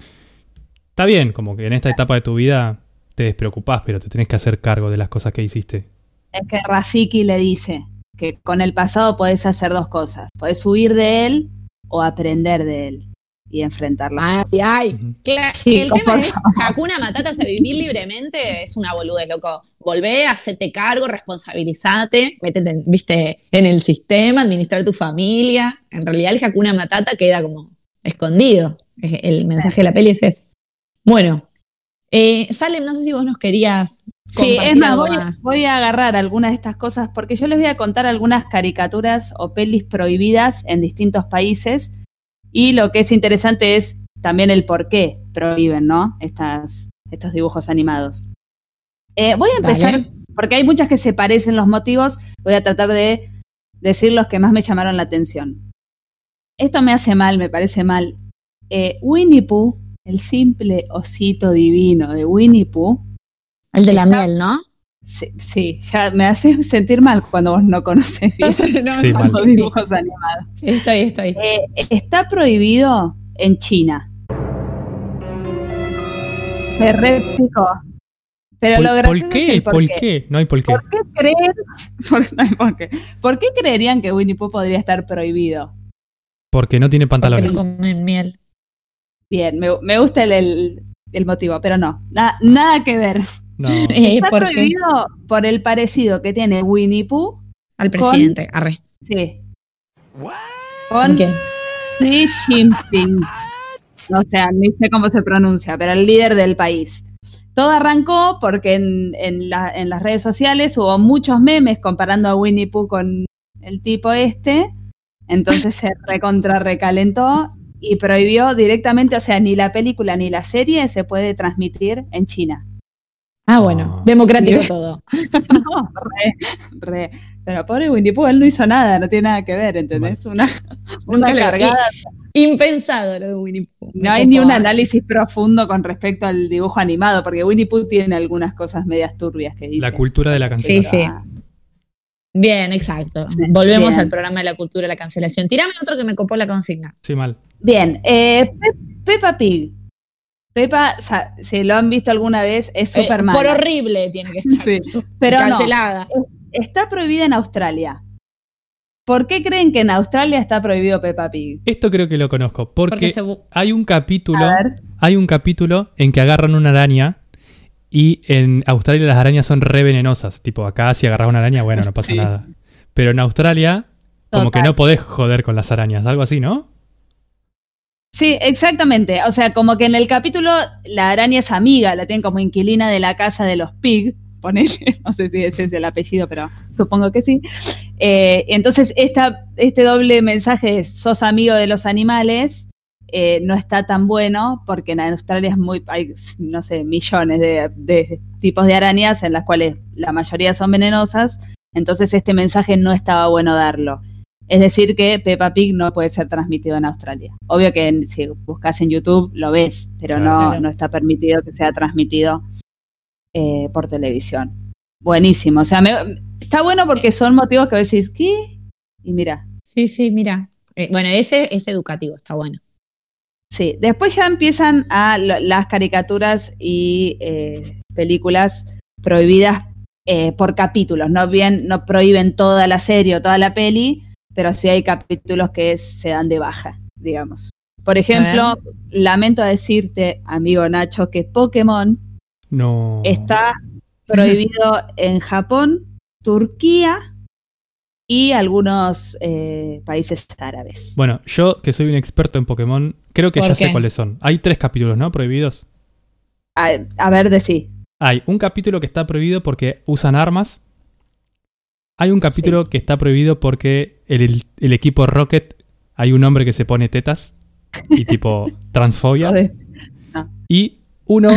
Está bien, como que en esta etapa de tu vida te despreocupás, pero te tenés que hacer cargo de las cosas que hiciste. Es que Rafiki le dice que con el pasado podés hacer dos cosas. Podés huir de él o aprender de él y enfrentarlo. Ay, ay. Ujú. Claro, Chicos, el tema es Hakuna [LAUGHS] Matata, o sea, vivir libremente es una boludez, loco. Volvé, hacete cargo, responsabilizate, métete, en- viste, en el sistema, administrar tu familia. En realidad el Hakuna Matata queda como escondido. Es- El mensaje de la peli es ese. Bueno, eh, Salem, no sé si vos nos querías Sí, es más, voy, más. voy a agarrar algunas de estas cosas porque yo les voy a contar algunas caricaturas o pelis prohibidas en distintos países y lo que es interesante es también el por qué prohíben, ¿no? Estas, estos dibujos animados. Eh, voy a empezar, Dale. porque hay muchas que se parecen los motivos, voy a tratar de decir los que más me llamaron la atención. Esto me hace mal, me parece mal. Eh, Winnie Pooh, el simple osito divino de Winnie Pooh, El de la miel, ¿no? Sí, sí, ya me hace [LAUGHS] sentir mal cuando vos no conoces bien [LAUGHS] No, Sí, los dibujos animados. Estoy, estoy. Eh, está prohibido en China. Me repico. Pero ¿Por, lo por gracioso es qué? el ¿Por, por qué. qué. No hay por qué. ¿Por qué creen? [LAUGHS] por- no hay por qué. ¿Por qué creerían que Winnie Pooh podría estar prohibido? Porque no tiene Porque pantalones. le comen miel. Bien, me, me gusta el, el- el motivo, pero no, na- nada que ver. No. [LAUGHS] Eh, Está ¿por qué? prohibido por el parecido que tiene Winnie Pooh, Al presidente, arre. sí, ¿Con con quién? Xi Jinping. O sea, ni sé cómo se pronuncia, pero el líder del país. Todo arrancó porque en, en la- en las redes sociales hubo muchos memes comparando a Winnie Pooh con el tipo este. Entonces se [LAUGHS] recontra recalentó y prohibió directamente, o sea, ni la película ni la serie se puede transmitir en China. Ah, bueno, democrático [LAUGHS] todo. No, re, re. Pero pobre Winnie Pooh, él no hizo nada, no tiene nada que ver, ¿entendés? Una, [LAUGHS] una le- cargada Impensado lo de Winnie Pooh. No hay ni un análisis profundo con respecto al dibujo animado, porque Winnie Pooh tiene algunas cosas medias turbias que dice. La cultura de la Sí, cancelación. sí. Bien, exacto. Sí, Volvemos bien. al programa de la cultura de la cancelación. Tirame otro que me copó la consigna. Sí, mal. Bien, eh, Pe- Peppa Pig. Peppa, sa- si lo han visto alguna vez, es Eh, súper por mala. horrible tiene que [LAUGHS] estar. Sí, pero no. cancelada. Está prohibida en Australia. ¿Por qué creen que en Australia está prohibido Peppa Pig? Esto creo que lo conozco. Porque, Porque se bu- hay un capítulo. Hay un capítulo en que agarran una araña. Y en Australia las arañas son re venenosas. Tipo, acá si agarras una araña, bueno, no pasa Sí. nada. Pero en Australia, como que no podés joder con las arañas. Algo así, ¿no? Sí, exactamente. O sea, como que en el capítulo la araña es amiga, la tienen como inquilina de la casa de los Pig, ponele, [LAUGHS] no sé si ese es el apellido, pero supongo que sí. Eh, entonces, esta, este doble mensaje de sos amigo de los animales eh, no está tan bueno porque en Australia es muy, hay, no sé, millones de tipos de arañas en las cuales la mayoría son venenosas. Entonces, este mensaje no estaba bueno darlo. Es decir, que Peppa Pig no puede ser transmitido en Australia. Obvio que en- si buscas en YouTube lo ves, pero no, Claro. no está permitido que sea transmitido eh, por televisión. Buenísimo. O sea, me- está bueno porque son motivos que vos decís, ¿qué? Y mira, Sí, sí, mira. Eh, bueno, ese es educativo, está bueno. Sí, después ya empiezan a lo- las caricaturas y eh, películas prohibidas eh, por capítulos. No bien, no prohíben toda la serie o toda la peli, pero sí hay capítulos que se dan de baja, digamos. Por ejemplo, lamento decirte, amigo Nacho, que Pokémon No. está prohibido [LAUGHS] en Japón, Turquía y algunos eh, países árabes. Bueno, yo que soy un experto en Pokémon, creo que ¿Por ya sé cuáles son. Hay tres capítulos, ¿no? Prohibidos. A, a ver, decí. Hay un capítulo que está prohibido porque usan armas. Hay un capítulo que está prohibido porque el, el- equipo Rocket hay un hombre que se pone tetas y tipo [LAUGHS] transfobia. Joder. Y uno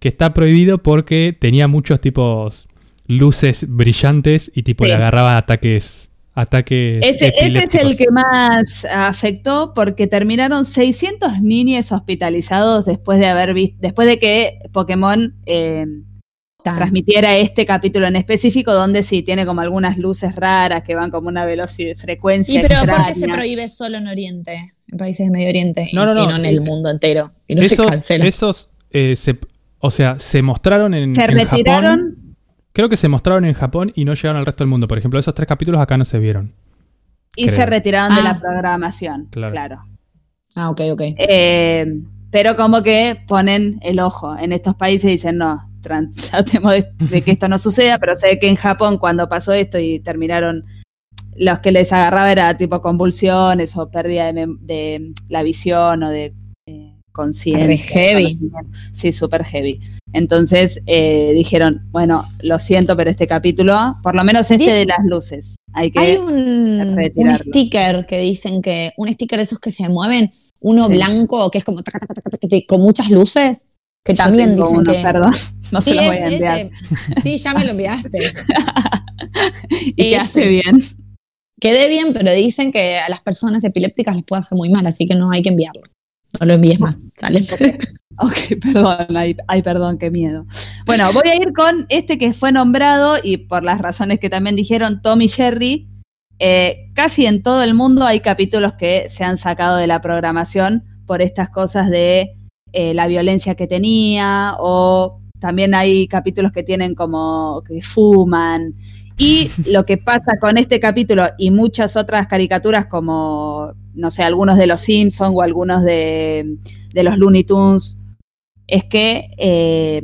que está prohibido porque tenía muchos tipos luces brillantes y tipo Sí. le agarraba ataques ataques Ese, ese es el que más afectó porque terminaron 600 niños hospitalizados después de haber visto, después de que Pokémon eh, Tan- transmitiera este capítulo en específico, donde sí tiene como algunas luces raras que van como una velocidad, frecuencia Sí, pero ¿por qué se extraña. prohíbe solo en Oriente? En países de Medio Oriente. No, y- no, no, Y no en sí. el mundo entero. Y no se esos cancela. esos eh, se, o sea, se mostraron en, Se en Japón. retiraron Creo que se mostraron en Japón y no llegaron al resto del mundo. Por ejemplo, esos tres capítulos acá no se vieron. y creo. se retiraron de Ah. la programación. Claro. claro. Ah, ok, ok. Eh, pero como que ponen el ojo en estos países y dicen, no, tratemos [LAUGHS] de, de que esto no suceda, pero sé que en Japón cuando pasó esto y terminaron, los que les agarraba era tipo convulsiones o pérdida de, de la visión o de eh, conciencia. Heavy. Sí, súper heavy. Entonces eh, dijeron, bueno, lo siento, pero este capítulo, por lo menos este Sí. de las luces, hay que... Hay un, un sticker que dicen que, un sticker de esos que se mueven, uno Sí. blanco que es como taca, taca, taca, taca, taca, con muchas luces, que también dicen uno, que... Perdón, no se Sí, los voy a enviar. ese. Sí, ya me lo enviaste. [LAUGHS] y quedaste bien. Quedé bien, pero dicen que a las personas epilépticas les puede hacer muy mal, así que no hay que enviarlo. No lo envíes más, ¿sale? Ok, perdón, ay, ay, perdón, qué miedo. Bueno, voy a ir con este que fue nombrado y por las razones que también dijeron Tom y Jerry. eh, casi en todo el mundo hay capítulos que se han sacado de la programación por estas cosas de eh, la violencia que tenía o también hay capítulos que tienen como que fuman. Y [LAUGHS] lo que pasa con este capítulo y muchas otras caricaturas como, no sé, algunos de los Simpsons o algunos de, de los Looney Tunes, es que eh,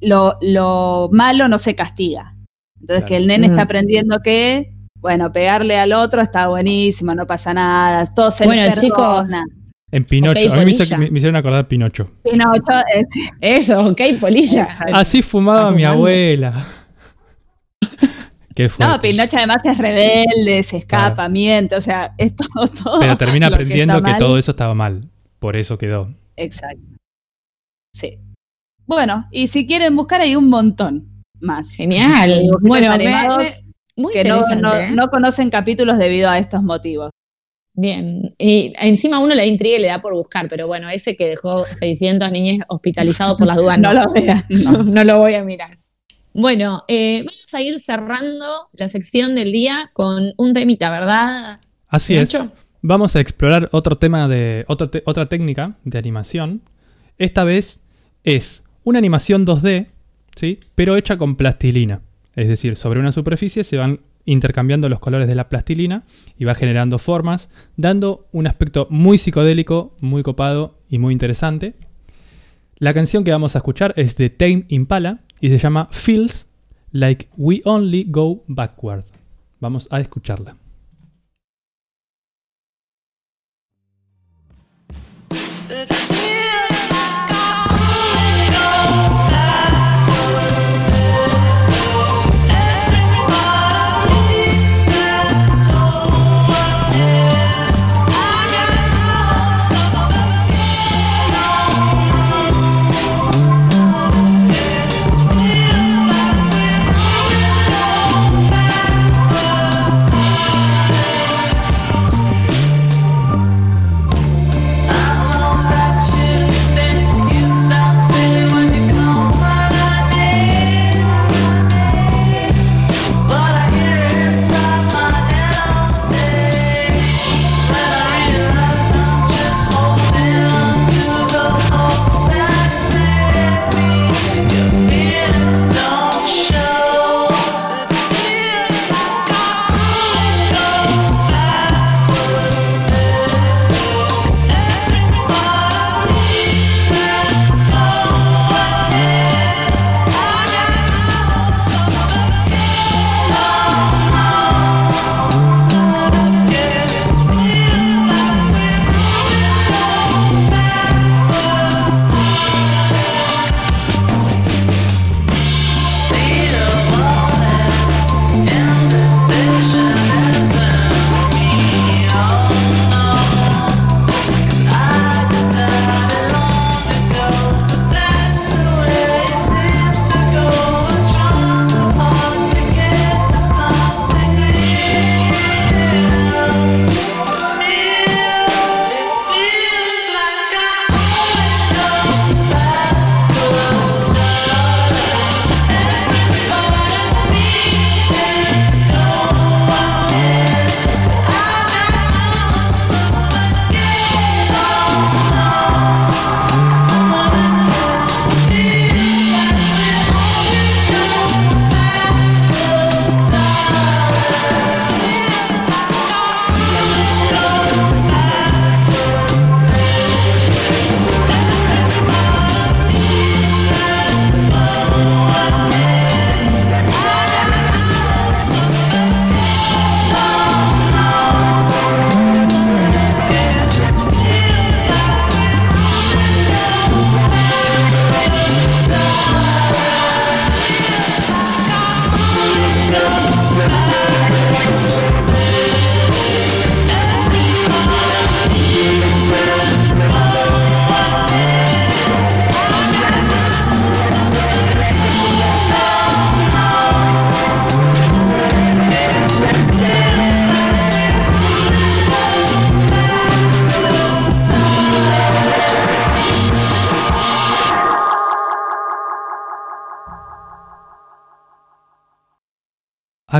lo, lo malo no se castiga. Entonces Claro. que el nene está aprendiendo que, bueno, pegarle al otro está buenísimo, no pasa nada, todo se Bueno, le perdona. En Pinocho. A mí me, hizo- polilla. me- me hicieron acordar Pinocho. Pinocho, eh, sí, Eso, ok, polilla. Así fumaba mi fumando. abuela. Qué fuerte. No, Pinocho además es rebelde, se escapa, miente, o sea, es todo, todo Pero termina que aprendiendo que, todo eso estaba mal. Por eso quedó. Exacto. Sí. Bueno, y si quieren buscar hay un montón más. Genial. Bueno, me- muy que no, interesante. no- ¿eh? no conocen capítulos debido a estos motivos. Bien. Y encima uno le intriga y le da por buscar, pero bueno, ese que dejó 600 niños hospitalizados por las dudas, [LAUGHS] No no, lo no, no lo voy a mirar. Bueno, eh, vamos a ir cerrando la sección del día con un temita, ¿verdad? Así es. Nacho? Vamos a explorar otro tema de. otro te- otra técnica de animación. Esta vez es una animación 2D, ¿sí? Pero hecha con plastilina. Es decir, sobre una superficie se van intercambiando los colores de la plastilina y va generando formas, dando un aspecto muy psicodélico, muy copado y muy interesante. La canción que vamos a escuchar es de Tame Impala y se llama Feels Like We Only Go Backward. Vamos a escucharla.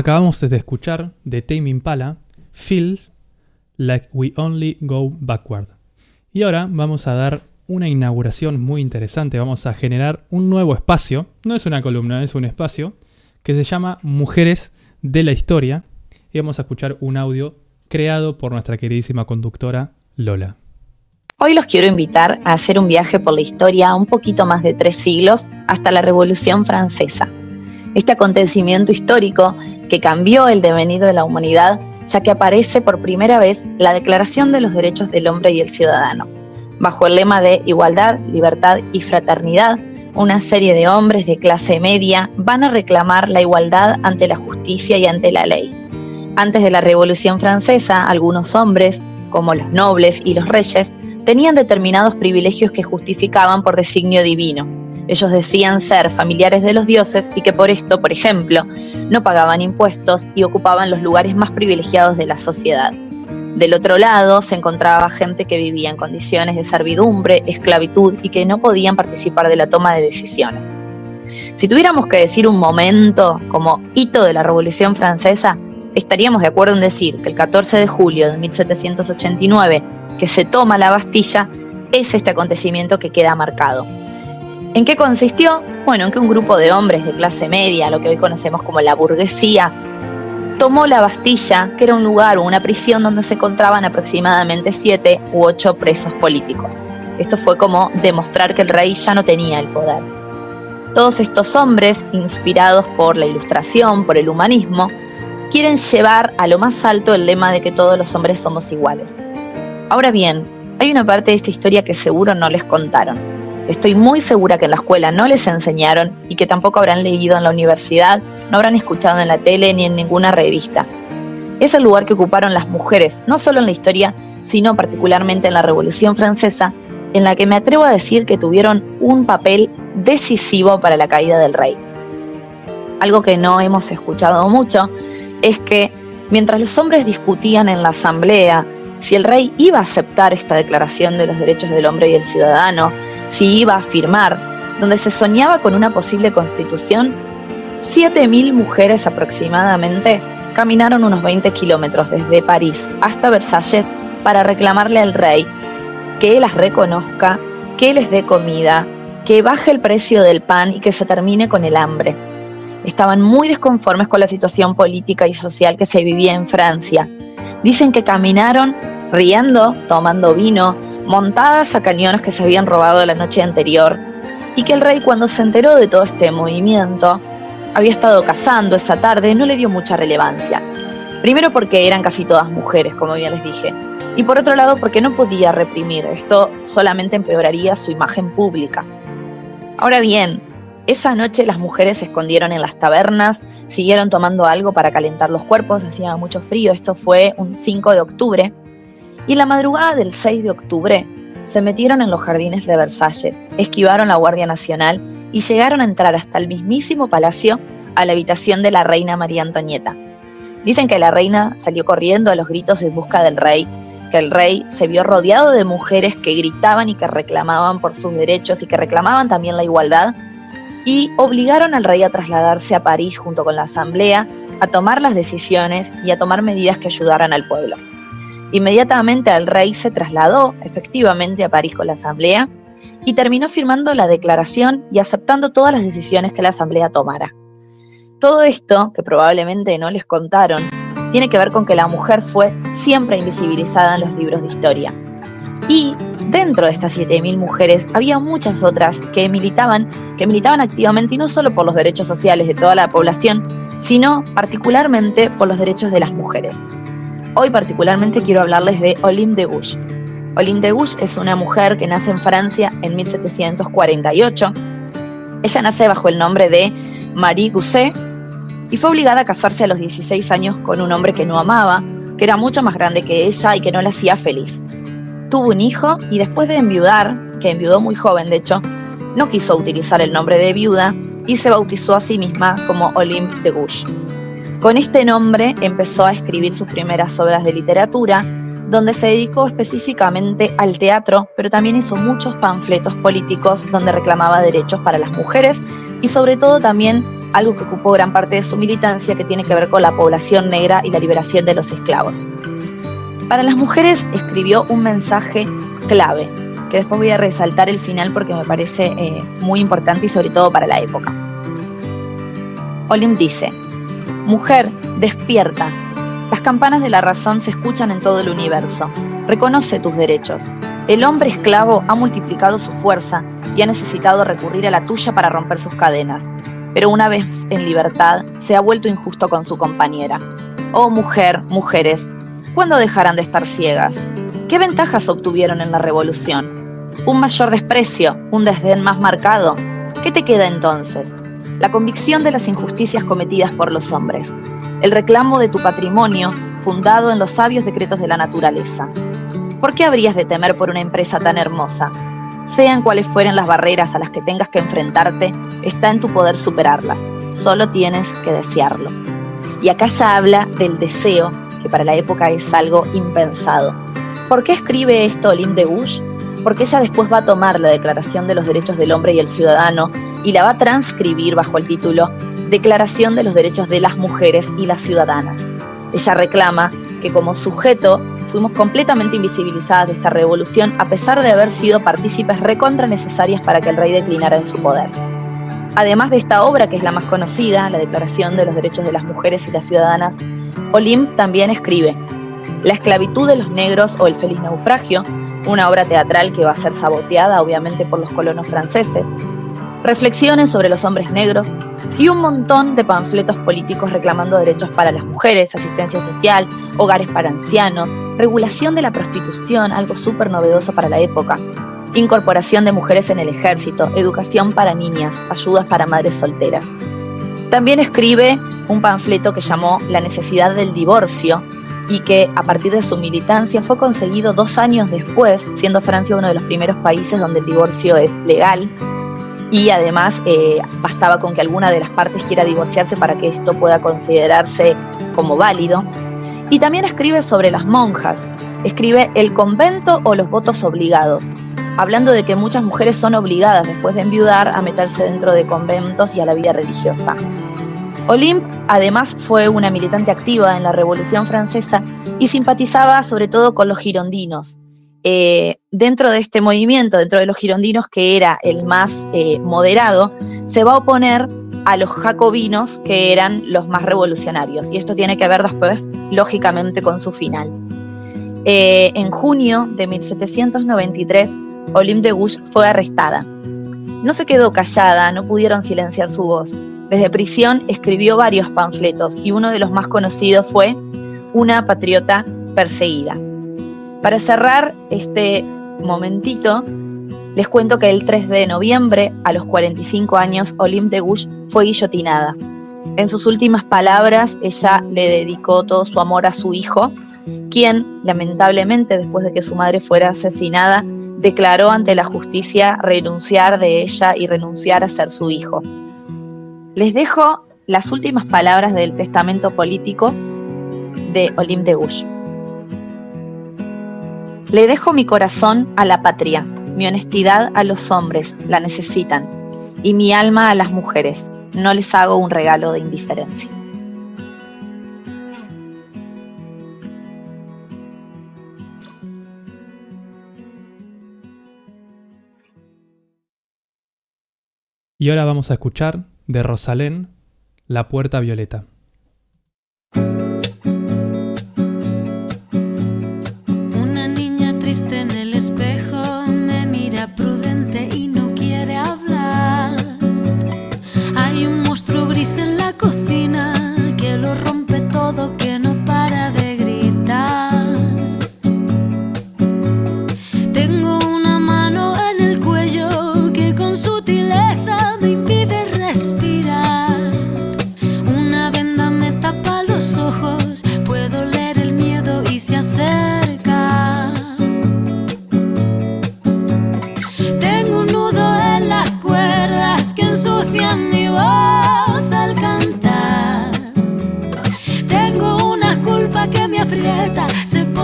Acabamos de escuchar de Tame Impala, Feels Like We Only Go Backward. Y ahora vamos a dar una inauguración muy interesante. Vamos a generar un nuevo espacio. No es una columna, es un espacio que se llama Mujeres de la Historia. Y vamos a escuchar un audio creado por nuestra queridísima conductora Lola. Hoy los quiero invitar a hacer un viaje por la historia un poquito más de tres siglos hasta la Revolución Francesa. Este acontecimiento histórico que cambió el devenir de la humanidad ya que aparece por primera vez la Declaración de los Derechos del Hombre y el Ciudadano. Bajo el lema de igualdad, libertad y fraternidad, una serie de hombres de clase media van a reclamar la igualdad ante la justicia y ante la ley. Antes de la Revolución Francesa, algunos hombres, como los nobles y los reyes, tenían determinados privilegios que justificaban por designio divino. Ellos decían ser familiares de los dioses y que por esto, por ejemplo, no pagaban impuestos y ocupaban los lugares más privilegiados de la sociedad. Del otro lado se encontraba gente que vivía en condiciones de servidumbre, esclavitud y que no podían participar de la toma de decisiones. Si tuviéramos que decir un momento como hito de la Revolución Francesa, estaríamos de acuerdo en decir que el 14 de julio de 1789 que se toma la Bastilla, es este acontecimiento que queda marcado. ¿En qué consistió? Bueno, en que un grupo de hombres de clase media, lo que hoy conocemos como la burguesía, tomó la Bastilla, que era un lugar o una prisión donde se encontraban aproximadamente siete u ocho presos políticos. Esto fue como demostrar que el rey ya no tenía el poder. Todos estos hombres, inspirados por la ilustración, por el humanismo, quieren llevar a lo más alto el lema de que todos los hombres somos iguales. Ahora bien, hay una parte de esta historia que seguro no les contaron. Estoy muy segura que en la escuela no les enseñaron y que tampoco habrán leído en la universidad, no habrán escuchado en la tele ni en ninguna revista. Es el lugar que ocuparon las mujeres, no solo en la historia, sino particularmente en la Revolución Francesa, en la que me atrevo a decir que tuvieron un papel decisivo para la caída del rey. Algo que no hemos escuchado mucho es que mientras los hombres discutían en la asamblea si el rey iba a aceptar esta declaración de los derechos del hombre y el ciudadano, si iba a firmar, donde se soñaba con una posible constitución, 7.000 mujeres aproximadamente caminaron unos 20 kilómetros desde París hasta Versalles para reclamarle al rey que las reconozca, que les dé comida, que baje el precio del pan y que se termine con el hambre. Estaban muy desconformes con la situación política y social que se vivía en Francia Dicen que caminaron riendo, tomando vino, montadas a cañones que se habían robado la noche anterior, y que el rey cuando se enteró de todo este movimiento, había estado cazando esa tarde, no le dio mucha relevancia. Primero porque eran casi todas mujeres, como bien les dije, y por otro lado porque no podía reprimir, esto solamente empeoraría su imagen pública. Ahora bien, esa noche las mujeres se escondieron en las tabernas, siguieron tomando algo para calentar los cuerpos, hacía mucho frío, esto fue un 5 de octubre, y la madrugada del 6 de octubre se metieron en los jardines de Versalles, esquivaron la Guardia Nacional y llegaron a entrar hasta el mismísimo palacio a la habitación de la reina María Antonieta. Dicen que la reina salió corriendo a los gritos en busca del rey, que el rey se vio rodeado de mujeres que gritaban y que reclamaban por sus derechos y que reclamaban también la igualdad y obligaron al rey a trasladarse a París junto con la asamblea, a tomar las decisiones y a tomar medidas que ayudaran al pueblo. Inmediatamente el rey se trasladó efectivamente a París con la asamblea y terminó firmando la declaración y aceptando todas las decisiones que la asamblea tomara. Todo esto, que probablemente no les contaron, tiene que ver con que la mujer fue siempre invisibilizada en los libros de historia. Y dentro de estas 7.000 mujeres había muchas otras que militaban, que militaban activamente y no solo por los derechos sociales de toda la población, sino particularmente por los derechos de las mujeres. Hoy particularmente quiero hablarles de Olympe de Gouges. Olympe de Gouges es una mujer que nace en Francia en 1748. Ella nace bajo el nombre de Marie Gousset y fue obligada a casarse a los 16 años con un hombre que no amaba, que era mucho más grande que ella y que no la hacía feliz tuvo un hijo y después de enviudar, que enviudó muy joven de hecho, no quiso utilizar el nombre de viuda y se bautizó a sí misma como Olympe de Gouges. Con este nombre empezó a escribir sus primeras obras de literatura, donde se dedicó específicamente al teatro, pero también hizo muchos panfletos políticos donde reclamaba derechos para las mujeres y sobre todo también algo que ocupó gran parte de su militancia que tiene que ver con la población negra y la liberación de los esclavos. Para las mujeres escribió un mensaje clave, que después voy a resaltar el final porque me parece eh, muy importante y sobre todo para la época. Olim dice, Mujer, despierta. Las campanas de la razón se escuchan en todo el universo. Reconoce tus derechos. El hombre esclavo ha multiplicado su fuerza y ha necesitado recurrir a la tuya para romper sus cadenas. Pero una vez en libertad, se ha vuelto injusto con su compañera. Oh mujer, mujeres, ¿cuándo dejarán de estar ciegas? ¿Qué ventajas obtuvieron en la revolución? ¿Un mayor desprecio? ¿Un desdén más marcado? ¿Qué te queda entonces? La convicción de las injusticias cometidas por los hombres. El reclamo de tu patrimonio fundado en los sabios decretos de la naturaleza. ¿Por qué habrías de temer por una empresa tan hermosa? Sean cuales fueren las barreras a las que tengas que enfrentarte, está en tu poder superarlas. Solo tienes que desearlo. Y acá ya habla del deseo, que para la época es algo impensado. ¿Por qué escribe esto Olin de Bush? Porque ella después va a tomar la Declaración de los Derechos del Hombre y el Ciudadano y la va a transcribir bajo el título Declaración de los Derechos de las Mujeres y las Ciudadanas. Ella reclama que como sujeto fuimos completamente invisibilizadas de esta revolución a pesar de haber sido partícipes recontra necesarias para que el rey declinara en su poder. Además de esta obra, que es la más conocida, la Declaración de los Derechos de las Mujeres y las Ciudadanas, Olim también escribe La esclavitud de los negros o el feliz naufragio, una obra teatral que va a ser saboteada obviamente por los colonos franceses, reflexiones sobre los hombres negros y un montón de panfletos políticos reclamando derechos para las mujeres, asistencia social, hogares para ancianos, regulación de la prostitución, algo súper novedoso para la época, incorporación de mujeres en el ejército, educación para niñas, ayudas para madres solteras. También escribe un panfleto que llamó La necesidad del divorcio y que a partir de su militancia fue conseguido dos años después, siendo Francia uno de los primeros países donde el divorcio es legal y además eh, bastaba con que alguna de las partes quiera divorciarse para que esto pueda considerarse como válido. Y también escribe sobre las monjas, escribe el convento o los votos obligados, hablando de que muchas mujeres son obligadas después de enviudar a meterse dentro de conventos y a la vida religiosa. Olympe además fue una militante activa en la Revolución Francesa y simpatizaba sobre todo con los girondinos, eh, dentro de este movimiento, dentro de los girondinos, que era el más eh, moderado, se va a oponer a los jacobinos, que eran los más revolucionarios. Y esto tiene que ver después, lógicamente, con su final. Eh, en junio de 1793, Olympe de Gouges fue arrestada. No se quedó callada, no pudieron silenciar su voz. Desde prisión escribió varios panfletos y uno de los más conocidos fue Una patriota perseguida. Para cerrar este momentito, les cuento que el 3 de noviembre, a los 45 años, Olympe de Gouges fue guillotinada. En sus últimas palabras, ella le dedicó todo su amor a su hijo, quien, lamentablemente, después de que su madre fuera asesinada, declaró ante la justicia renunciar de ella y renunciar a ser su hijo. Les dejo las últimas palabras del testamento político de Olympe de Gouges. Le dejo mi corazón a la patria, mi honestidad a los hombres, la necesitan, y mi alma a las mujeres, no les hago un regalo de indiferencia. Y ahora vamos a escuchar de Rosalén La Puerta Violeta. Triste en el espejo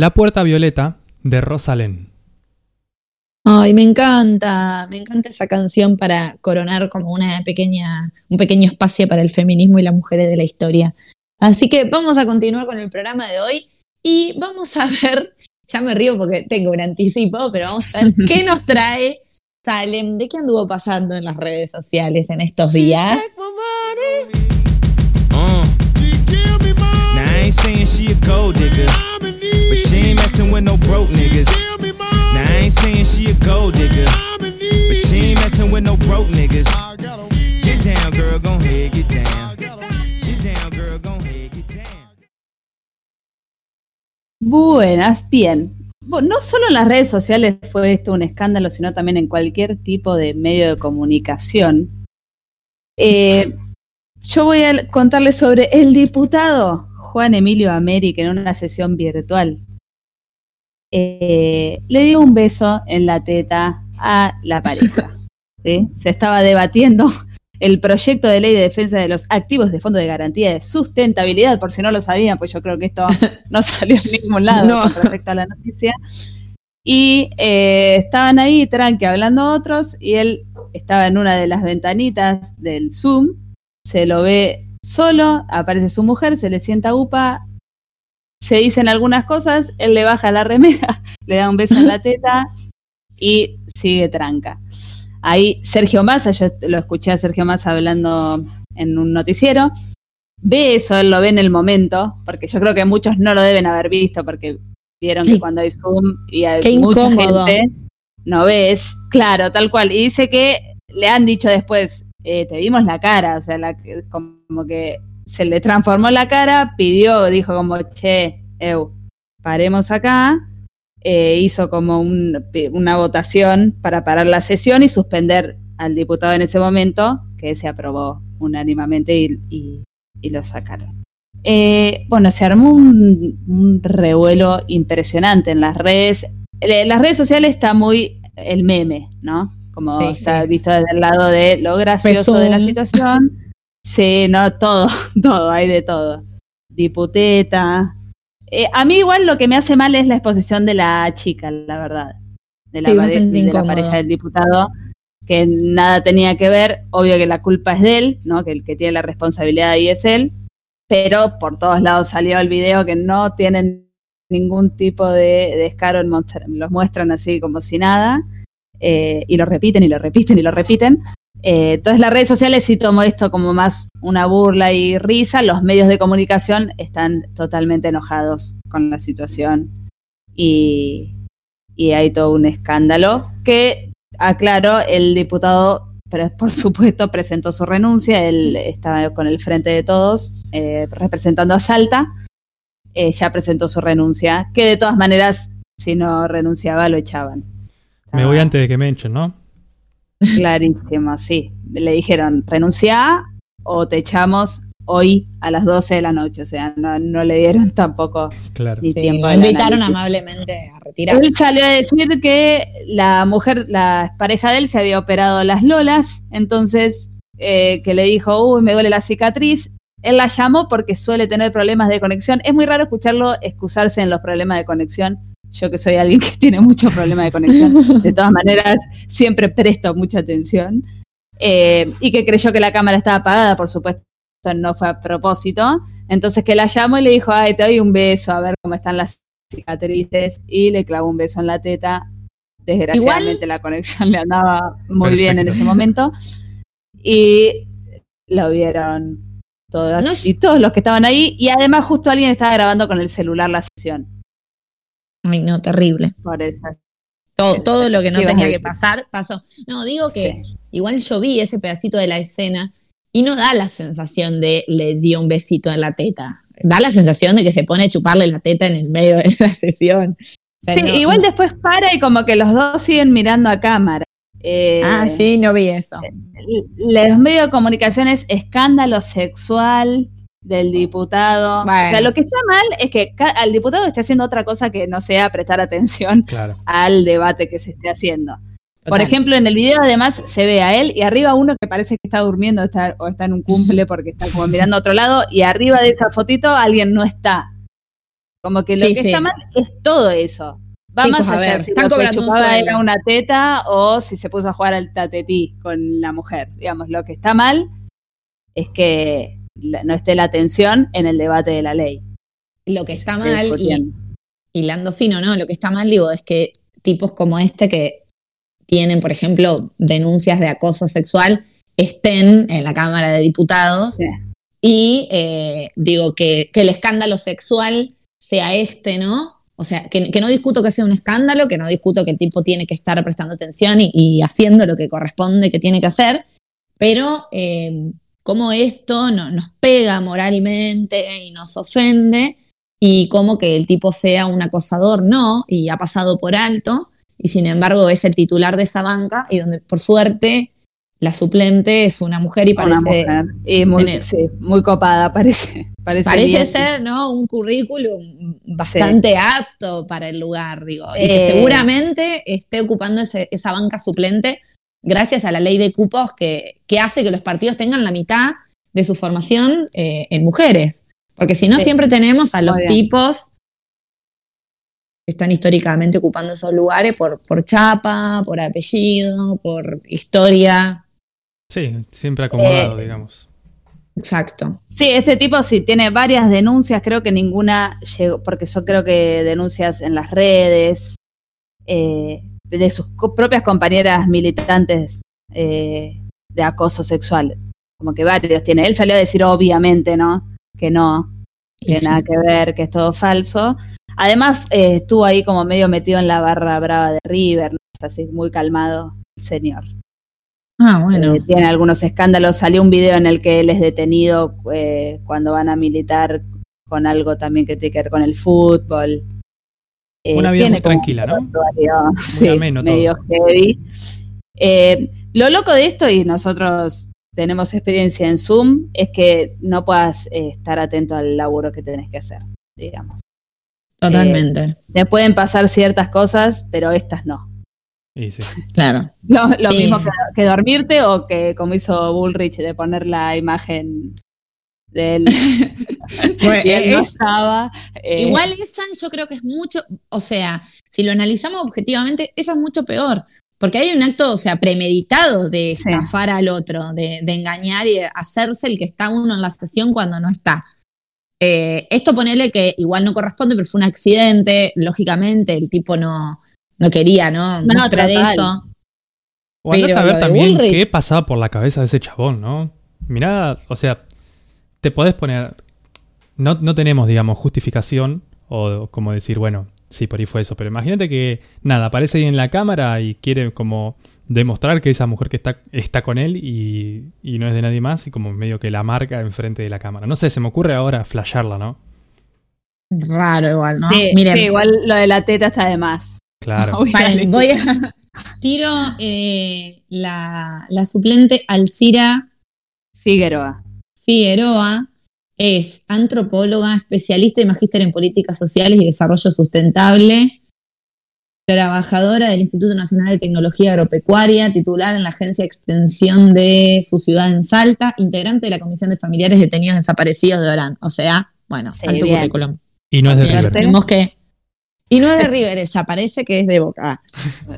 La Puerta Violeta de Rosalén. Ay, me encanta, me encanta esa canción para coronar como una pequeña, un pequeño espacio para el feminismo y las mujeres de la historia. Así que vamos a continuar con el programa de hoy y vamos a [LAUGHS] ver, ya me río porque tengo un anticipo, pero vamos a ver [LAUGHS] qué nos trae Salem, de qué anduvo pasando en las redes sociales en estos días. Uh. She ain't messing with no broke niggas. Now I ain't saying she a gold digger, but she ain't messing with no broke niggas. Get down, girl, gon' ahead, get down. Get down, girl, gon' ahead, get down. Buenas, bien. No solo en las redes sociales fue esto un escándalo, sino también en cualquier tipo de medio de comunicación. Eh, yo voy a contarles sobre el diputado Juan Emilio América en una sesión virtual. Eh, le dio un beso en la teta a la pareja. [LAUGHS] ¿sí? Se estaba debatiendo el proyecto de ley de defensa de los activos de fondo de garantía de sustentabilidad, por si no lo sabían, pues yo creo que esto [LAUGHS] no salió en ningún lado No. con respecto a la noticia. Y eh, estaban ahí, tranqui, hablando otros, y él estaba en una de las ventanitas del Zoom, se lo ve solo, aparece su mujer, se le sienta upa, se dicen algunas cosas, él le baja la remera, [LAUGHS] le da un beso en la teta y sigue tranca. Ahí Sergio Massa, yo lo escuché a Sergio Massa hablando en un noticiero, ve eso, él lo ve en el momento, porque yo creo que muchos no lo deben haber visto, porque vieron que cuando hay Zoom y hay Qué mucha incómodo. gente, no ves, claro, tal cual. Y dice que le han dicho después, eh, te vimos la cara, o sea, la- como que se le transformó la cara, pidió, dijo como, che, eu, paremos acá, eh, hizo como un- una votación para parar la sesión y suspender al diputado en ese momento, que se aprobó unánimemente y, y- y lo sacaron. Eh, bueno, se armó un, un revuelo impresionante en las redes. Eh, las redes sociales está muy el meme, ¿no? Como Sí, está sí. visto desde el lado de lo gracioso de la situación. Sí, no, todo, [LAUGHS] todo, hay de todo. Diputeta. Eh, a mí igual lo que me hace mal es la exposición de la chica, la verdad. De la, Sí, pare- de la pareja del diputado, que nada tenía que ver. Obvio que la culpa es de él, ¿no? Que el que tiene la responsabilidad ahí es él. Pero por todos lados salió el video que no tienen ningún tipo de descaro los muestran así como si nada. eh, y lo repiten y lo repiten y lo repiten. Eh, entonces las redes sociales sí tomó esto como más una burla y risa. Los medios de comunicación están totalmente enojados con la situación y, y hay todo un escándalo que aclaro, el diputado, por [LAUGHS] supuesto, presentó su renuncia. Él estaba con el frente de todos, eh, representando a Salta. Eh, ya presentó su renuncia, que de todas maneras, si no renunciaba, lo echaban. Me voy antes de que me echen, ¿no? Clarísimo, sí. Le dijeron, renuncia o te echamos hoy a las 12 de la noche. O sea, no, no le dieron [LAUGHS] tampoco Claro. ni Sí, tiempo. lo invitaron análisis. amablemente a retirar. Él salió a decir que la mujer, la pareja de él, se había operado las lolas, entonces eh, que le dijo, uy, me duele la cicatriz. Él la llamó porque suele tener problemas de conexión. Es muy raro escucharlo excusarse en los problemas de conexión. Yo que soy alguien [LAUGHS] que tiene muchos problemas de conexión, [LAUGHS] de todas maneras siempre presto mucha atención. Eh, y que creyó que la cámara estaba apagada, por supuesto, no fue a propósito. Entonces que la llamó y le dijo, ay, te doy un beso, a ver cómo están las cicatrices y le clavó un beso en la teta. Desgraciadamente la conexión le andaba muy bien en ese momento. Y lo vieron todas No- y todos los que estaban ahí. Y además justo alguien estaba grabando con el celular la sesión. Ay, no, terrible. Por eso. Todo, Sí, todo lo que no ¿qué ibas a tenía que pasar pasó. No, digo que Sí. igual yo vi ese pedacito de la escena y no da la sensación de le dio un besito en la teta. Da la sensación de que se pone a chuparle la teta en el medio de la sesión. Sí, no- igual después para y como que los dos siguen mirando a cámara. Eh, Ah, sí, no vi eso. los medios de comunicación es escándalo sexual del diputado. Bueno. O sea, lo que está mal es que al diputado esté haciendo otra cosa que no sea prestar atención [LAUGHS] Claro. al debate que se esté haciendo. Por ejemplo, en el video además se ve a él y arriba uno que parece que está durmiendo está- o está en un cumple porque está como [LAUGHS] mirando a otro lado y arriba de esa fotito alguien no está. Como que lo Sí, que sí. está mal es todo eso. Va Chicos, más a ver, si están lo que chupaba era una teta o si se puso a jugar al tatetí con la mujer. Digamos, lo que está mal es que la- no esté la atención en el debate de la ley. Lo que está mal, y hilando fino, ¿no? Lo que está mal, digo, es que tipos como este que tienen, por ejemplo, denuncias de acoso sexual, estén en la Cámara de Diputados Sí. y eh, digo que, que el escándalo sexual sea este, ¿no? O sea, que, que no discuto que sea un escándalo, que no discuto que el tipo tiene que estar prestando atención y, y haciendo lo que corresponde que tiene que hacer, pero eh, como esto no- nos pega moralmente y nos ofende, y como que el tipo sea un acosador, no, y ha pasado por alto, y sin embargo es el titular de esa banca, y donde por suerte la suplente es una mujer y Una parece, mujer. Y muy, tener- sí, muy copada, [LAUGHS] parece. Parece, parece ser ¿no? un currículum bastante apto para el lugar, digo, y que Eh. seguramente esté ocupando ese- esa banca suplente gracias a la ley de cupos que, que hace que los partidos tengan la mitad de su formación eh, en mujeres. Porque si no, Sí. siempre tenemos a los tipos que están históricamente ocupando esos lugares por, por chapa, por apellido, por historia. Sí, siempre acomodado, Eh, digamos. Exacto. Sí, este tipo sí tiene varias denuncias, creo que ninguna llegó, porque son creo que denuncias en las redes, eh, de sus co- propias compañeras militantes eh, de acoso sexual. Como que varios tiene. Él salió a decir obviamente, ¿no? Que no, que sí. nada que ver, que es todo falso. Además, eh, estuvo ahí como medio metido en la barra brava de River, ¿no? así muy calmado el señor. Ah, bueno. Eh, tiene algunos escándalos. Salió un video en el que él es detenido eh, cuando van a militar con algo también que tiene que ver con el fútbol. Eh, Una vida muy tranquila, ¿no? sí, ameno todo. medio heavy. Eh, lo loco de esto, y nosotros tenemos experiencia en Zoom, es que no puedas eh, estar atento al laburo que tenés que hacer, digamos. Totalmente. Te pueden pasar ciertas cosas, pero estas no. Y sí. [LAUGHS] claro. Lo, lo Sí. mismo que, que dormirte o que como hizo Bullrich de poner la imagen él [LAUGHS] Bueno, y él no es- estaba. eh, Igual esa yo creo que es mucho, o sea, si lo analizamos objetivamente, esa es mucho peor. Porque hay un acto, o sea, premeditado de Sí. estafar al otro, de, de engañar y de hacerse el que está uno en la sesión cuando no está. Eh, esto ponele que igual no corresponde, pero fue un accidente, lógicamente, el tipo no, no quería, ¿no? No, Mostrar total. eso. O Pero a de también Bullrich- qué pasaba por la cabeza de ese chabón, ¿no? Mirá, o sea, te podés poner. No, no tenemos, digamos, justificación o como decir, bueno, sí, por ahí fue eso. Pero imagínate que, nada, aparece ahí en la cámara y quiere como demostrar que esa mujer que está, está con él y, y no es de nadie más y como medio que la marca enfrente de la cámara. No sé, se me ocurre ahora flashearla, ¿no? Raro igual, ¿no? Sí, Miren, sí, igual lo de la teta está de más. Claro. [LAUGHS] Voy a paren, voy a... Tiro eh, la, la suplente Alcira Figueroa. Figueroa es antropóloga, especialista y magíster en políticas sociales y desarrollo sustentable, trabajadora del Instituto Nacional de Tecnología Agropecuaria, titular en la Agencia de Extensión de su ciudad en Salta, integrante de la Comisión de Familiares Detenidos Desaparecidos de Orán. O sea, bueno, Sí, alto bien. currículum. Y no es de. River. Tenemos que... Y no es de [LAUGHS] River, ella parece que es de Boca.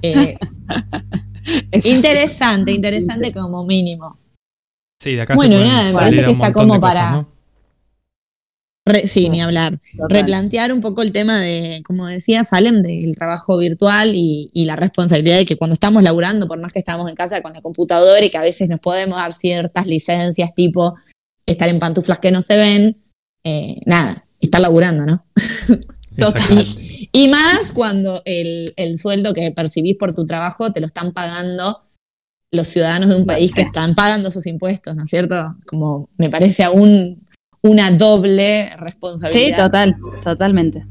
Eh, [LAUGHS] interesante, interesante [LAUGHS] como mínimo. Sí, de acá Bueno, se nada, me parece que está como cosas, para- ¿no? Re- sí, ni hablar. Total. replantear un poco el tema de, como decía Salem, del trabajo virtual y, y la responsabilidad de que cuando estamos laburando, por más que estamos en casa con la computadora y que a veces nos podemos dar ciertas licencias, tipo estar en pantuflas que no se ven, eh, nada, estar laburando, ¿no? [LAUGHS] Exactamente. Y más cuando el, el sueldo que percibís por tu trabajo te lo están pagando los ciudadanos de un país que están pagando sus impuestos, ¿no es cierto? Como me parece aún una doble Sí, responsabilidad. total, totalmente.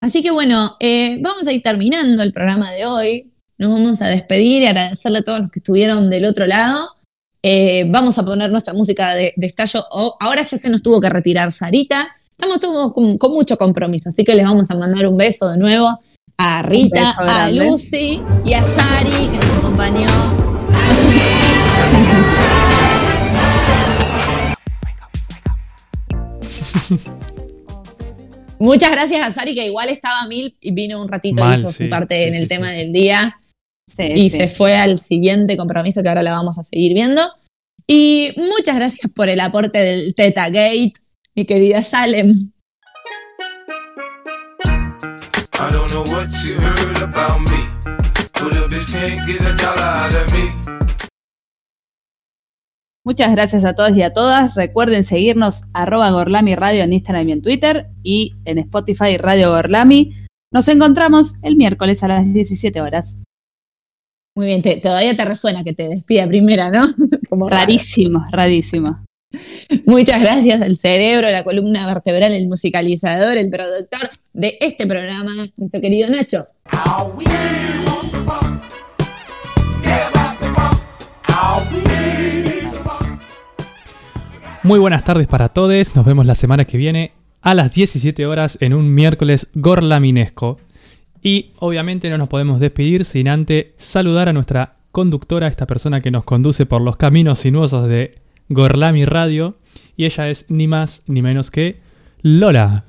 Así que bueno, eh, vamos a ir terminando el programa de hoy. Nos vamos a despedir y agradecerle a todos los que estuvieron del otro lado. Eh, vamos a poner nuestra música de, de estallo. Oh, ahora ya se nos tuvo que retirar Sarita. Estamos todos con, con mucho compromiso, así que les vamos a mandar un beso de nuevo a Rita, a. Lucy y a Sari que nos acompañó. Muchas gracias a Sari, que igual estaba a mil y vino un ratito, Mal, hizo sí, su parte sí, en el sí, tema sí. del día Sí, y sí. se fue al siguiente compromiso que ahora la vamos a seguir viendo. Y muchas gracias por el aporte del Teta Gate, mi querida Salem. I don't know what you heard about me. But a bitch can't get a dollar out of me. Muchas gracias a todos y a todas. Recuerden seguirnos arroba Gorlami Radio en Instagram y en Twitter y en Spotify Radio Gorlami. Nos encontramos el miércoles a las 17 horas. Muy bien, te- todavía te resuena que te despida primera, ¿no? [LAUGHS] Como. Rarísimo, rarísimo. Muchas gracias al cerebro, la columna vertebral, el musicalizador, el productor de este programa, nuestro querido Nacho. Muy buenas tardes para todos. Nos vemos la semana que viene a las 17 horas en un miércoles gorlaminesco. Y obviamente no nos podemos despedir sin antes saludar a nuestra conductora, esta persona que nos conduce por los caminos sinuosos de Gorlami Radio. Y ella es ni más ni menos que Lola.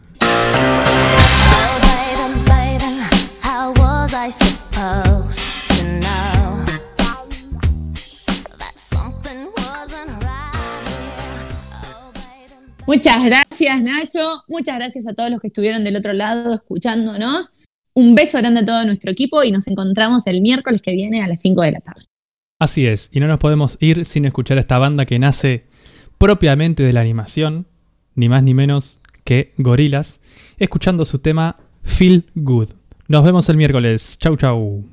Muchas gracias, Nacho. Muchas gracias a todos los que estuvieron del otro lado escuchándonos. Un beso grande a todo nuestro equipo y nos encontramos el miércoles que viene a las 5 de la tarde. Así es, y no nos podemos ir sin escuchar a esta banda que nace propiamente de la animación, ni más ni menos que Gorilas, escuchando su tema Feel Good. Nos vemos el miércoles. Chau chau.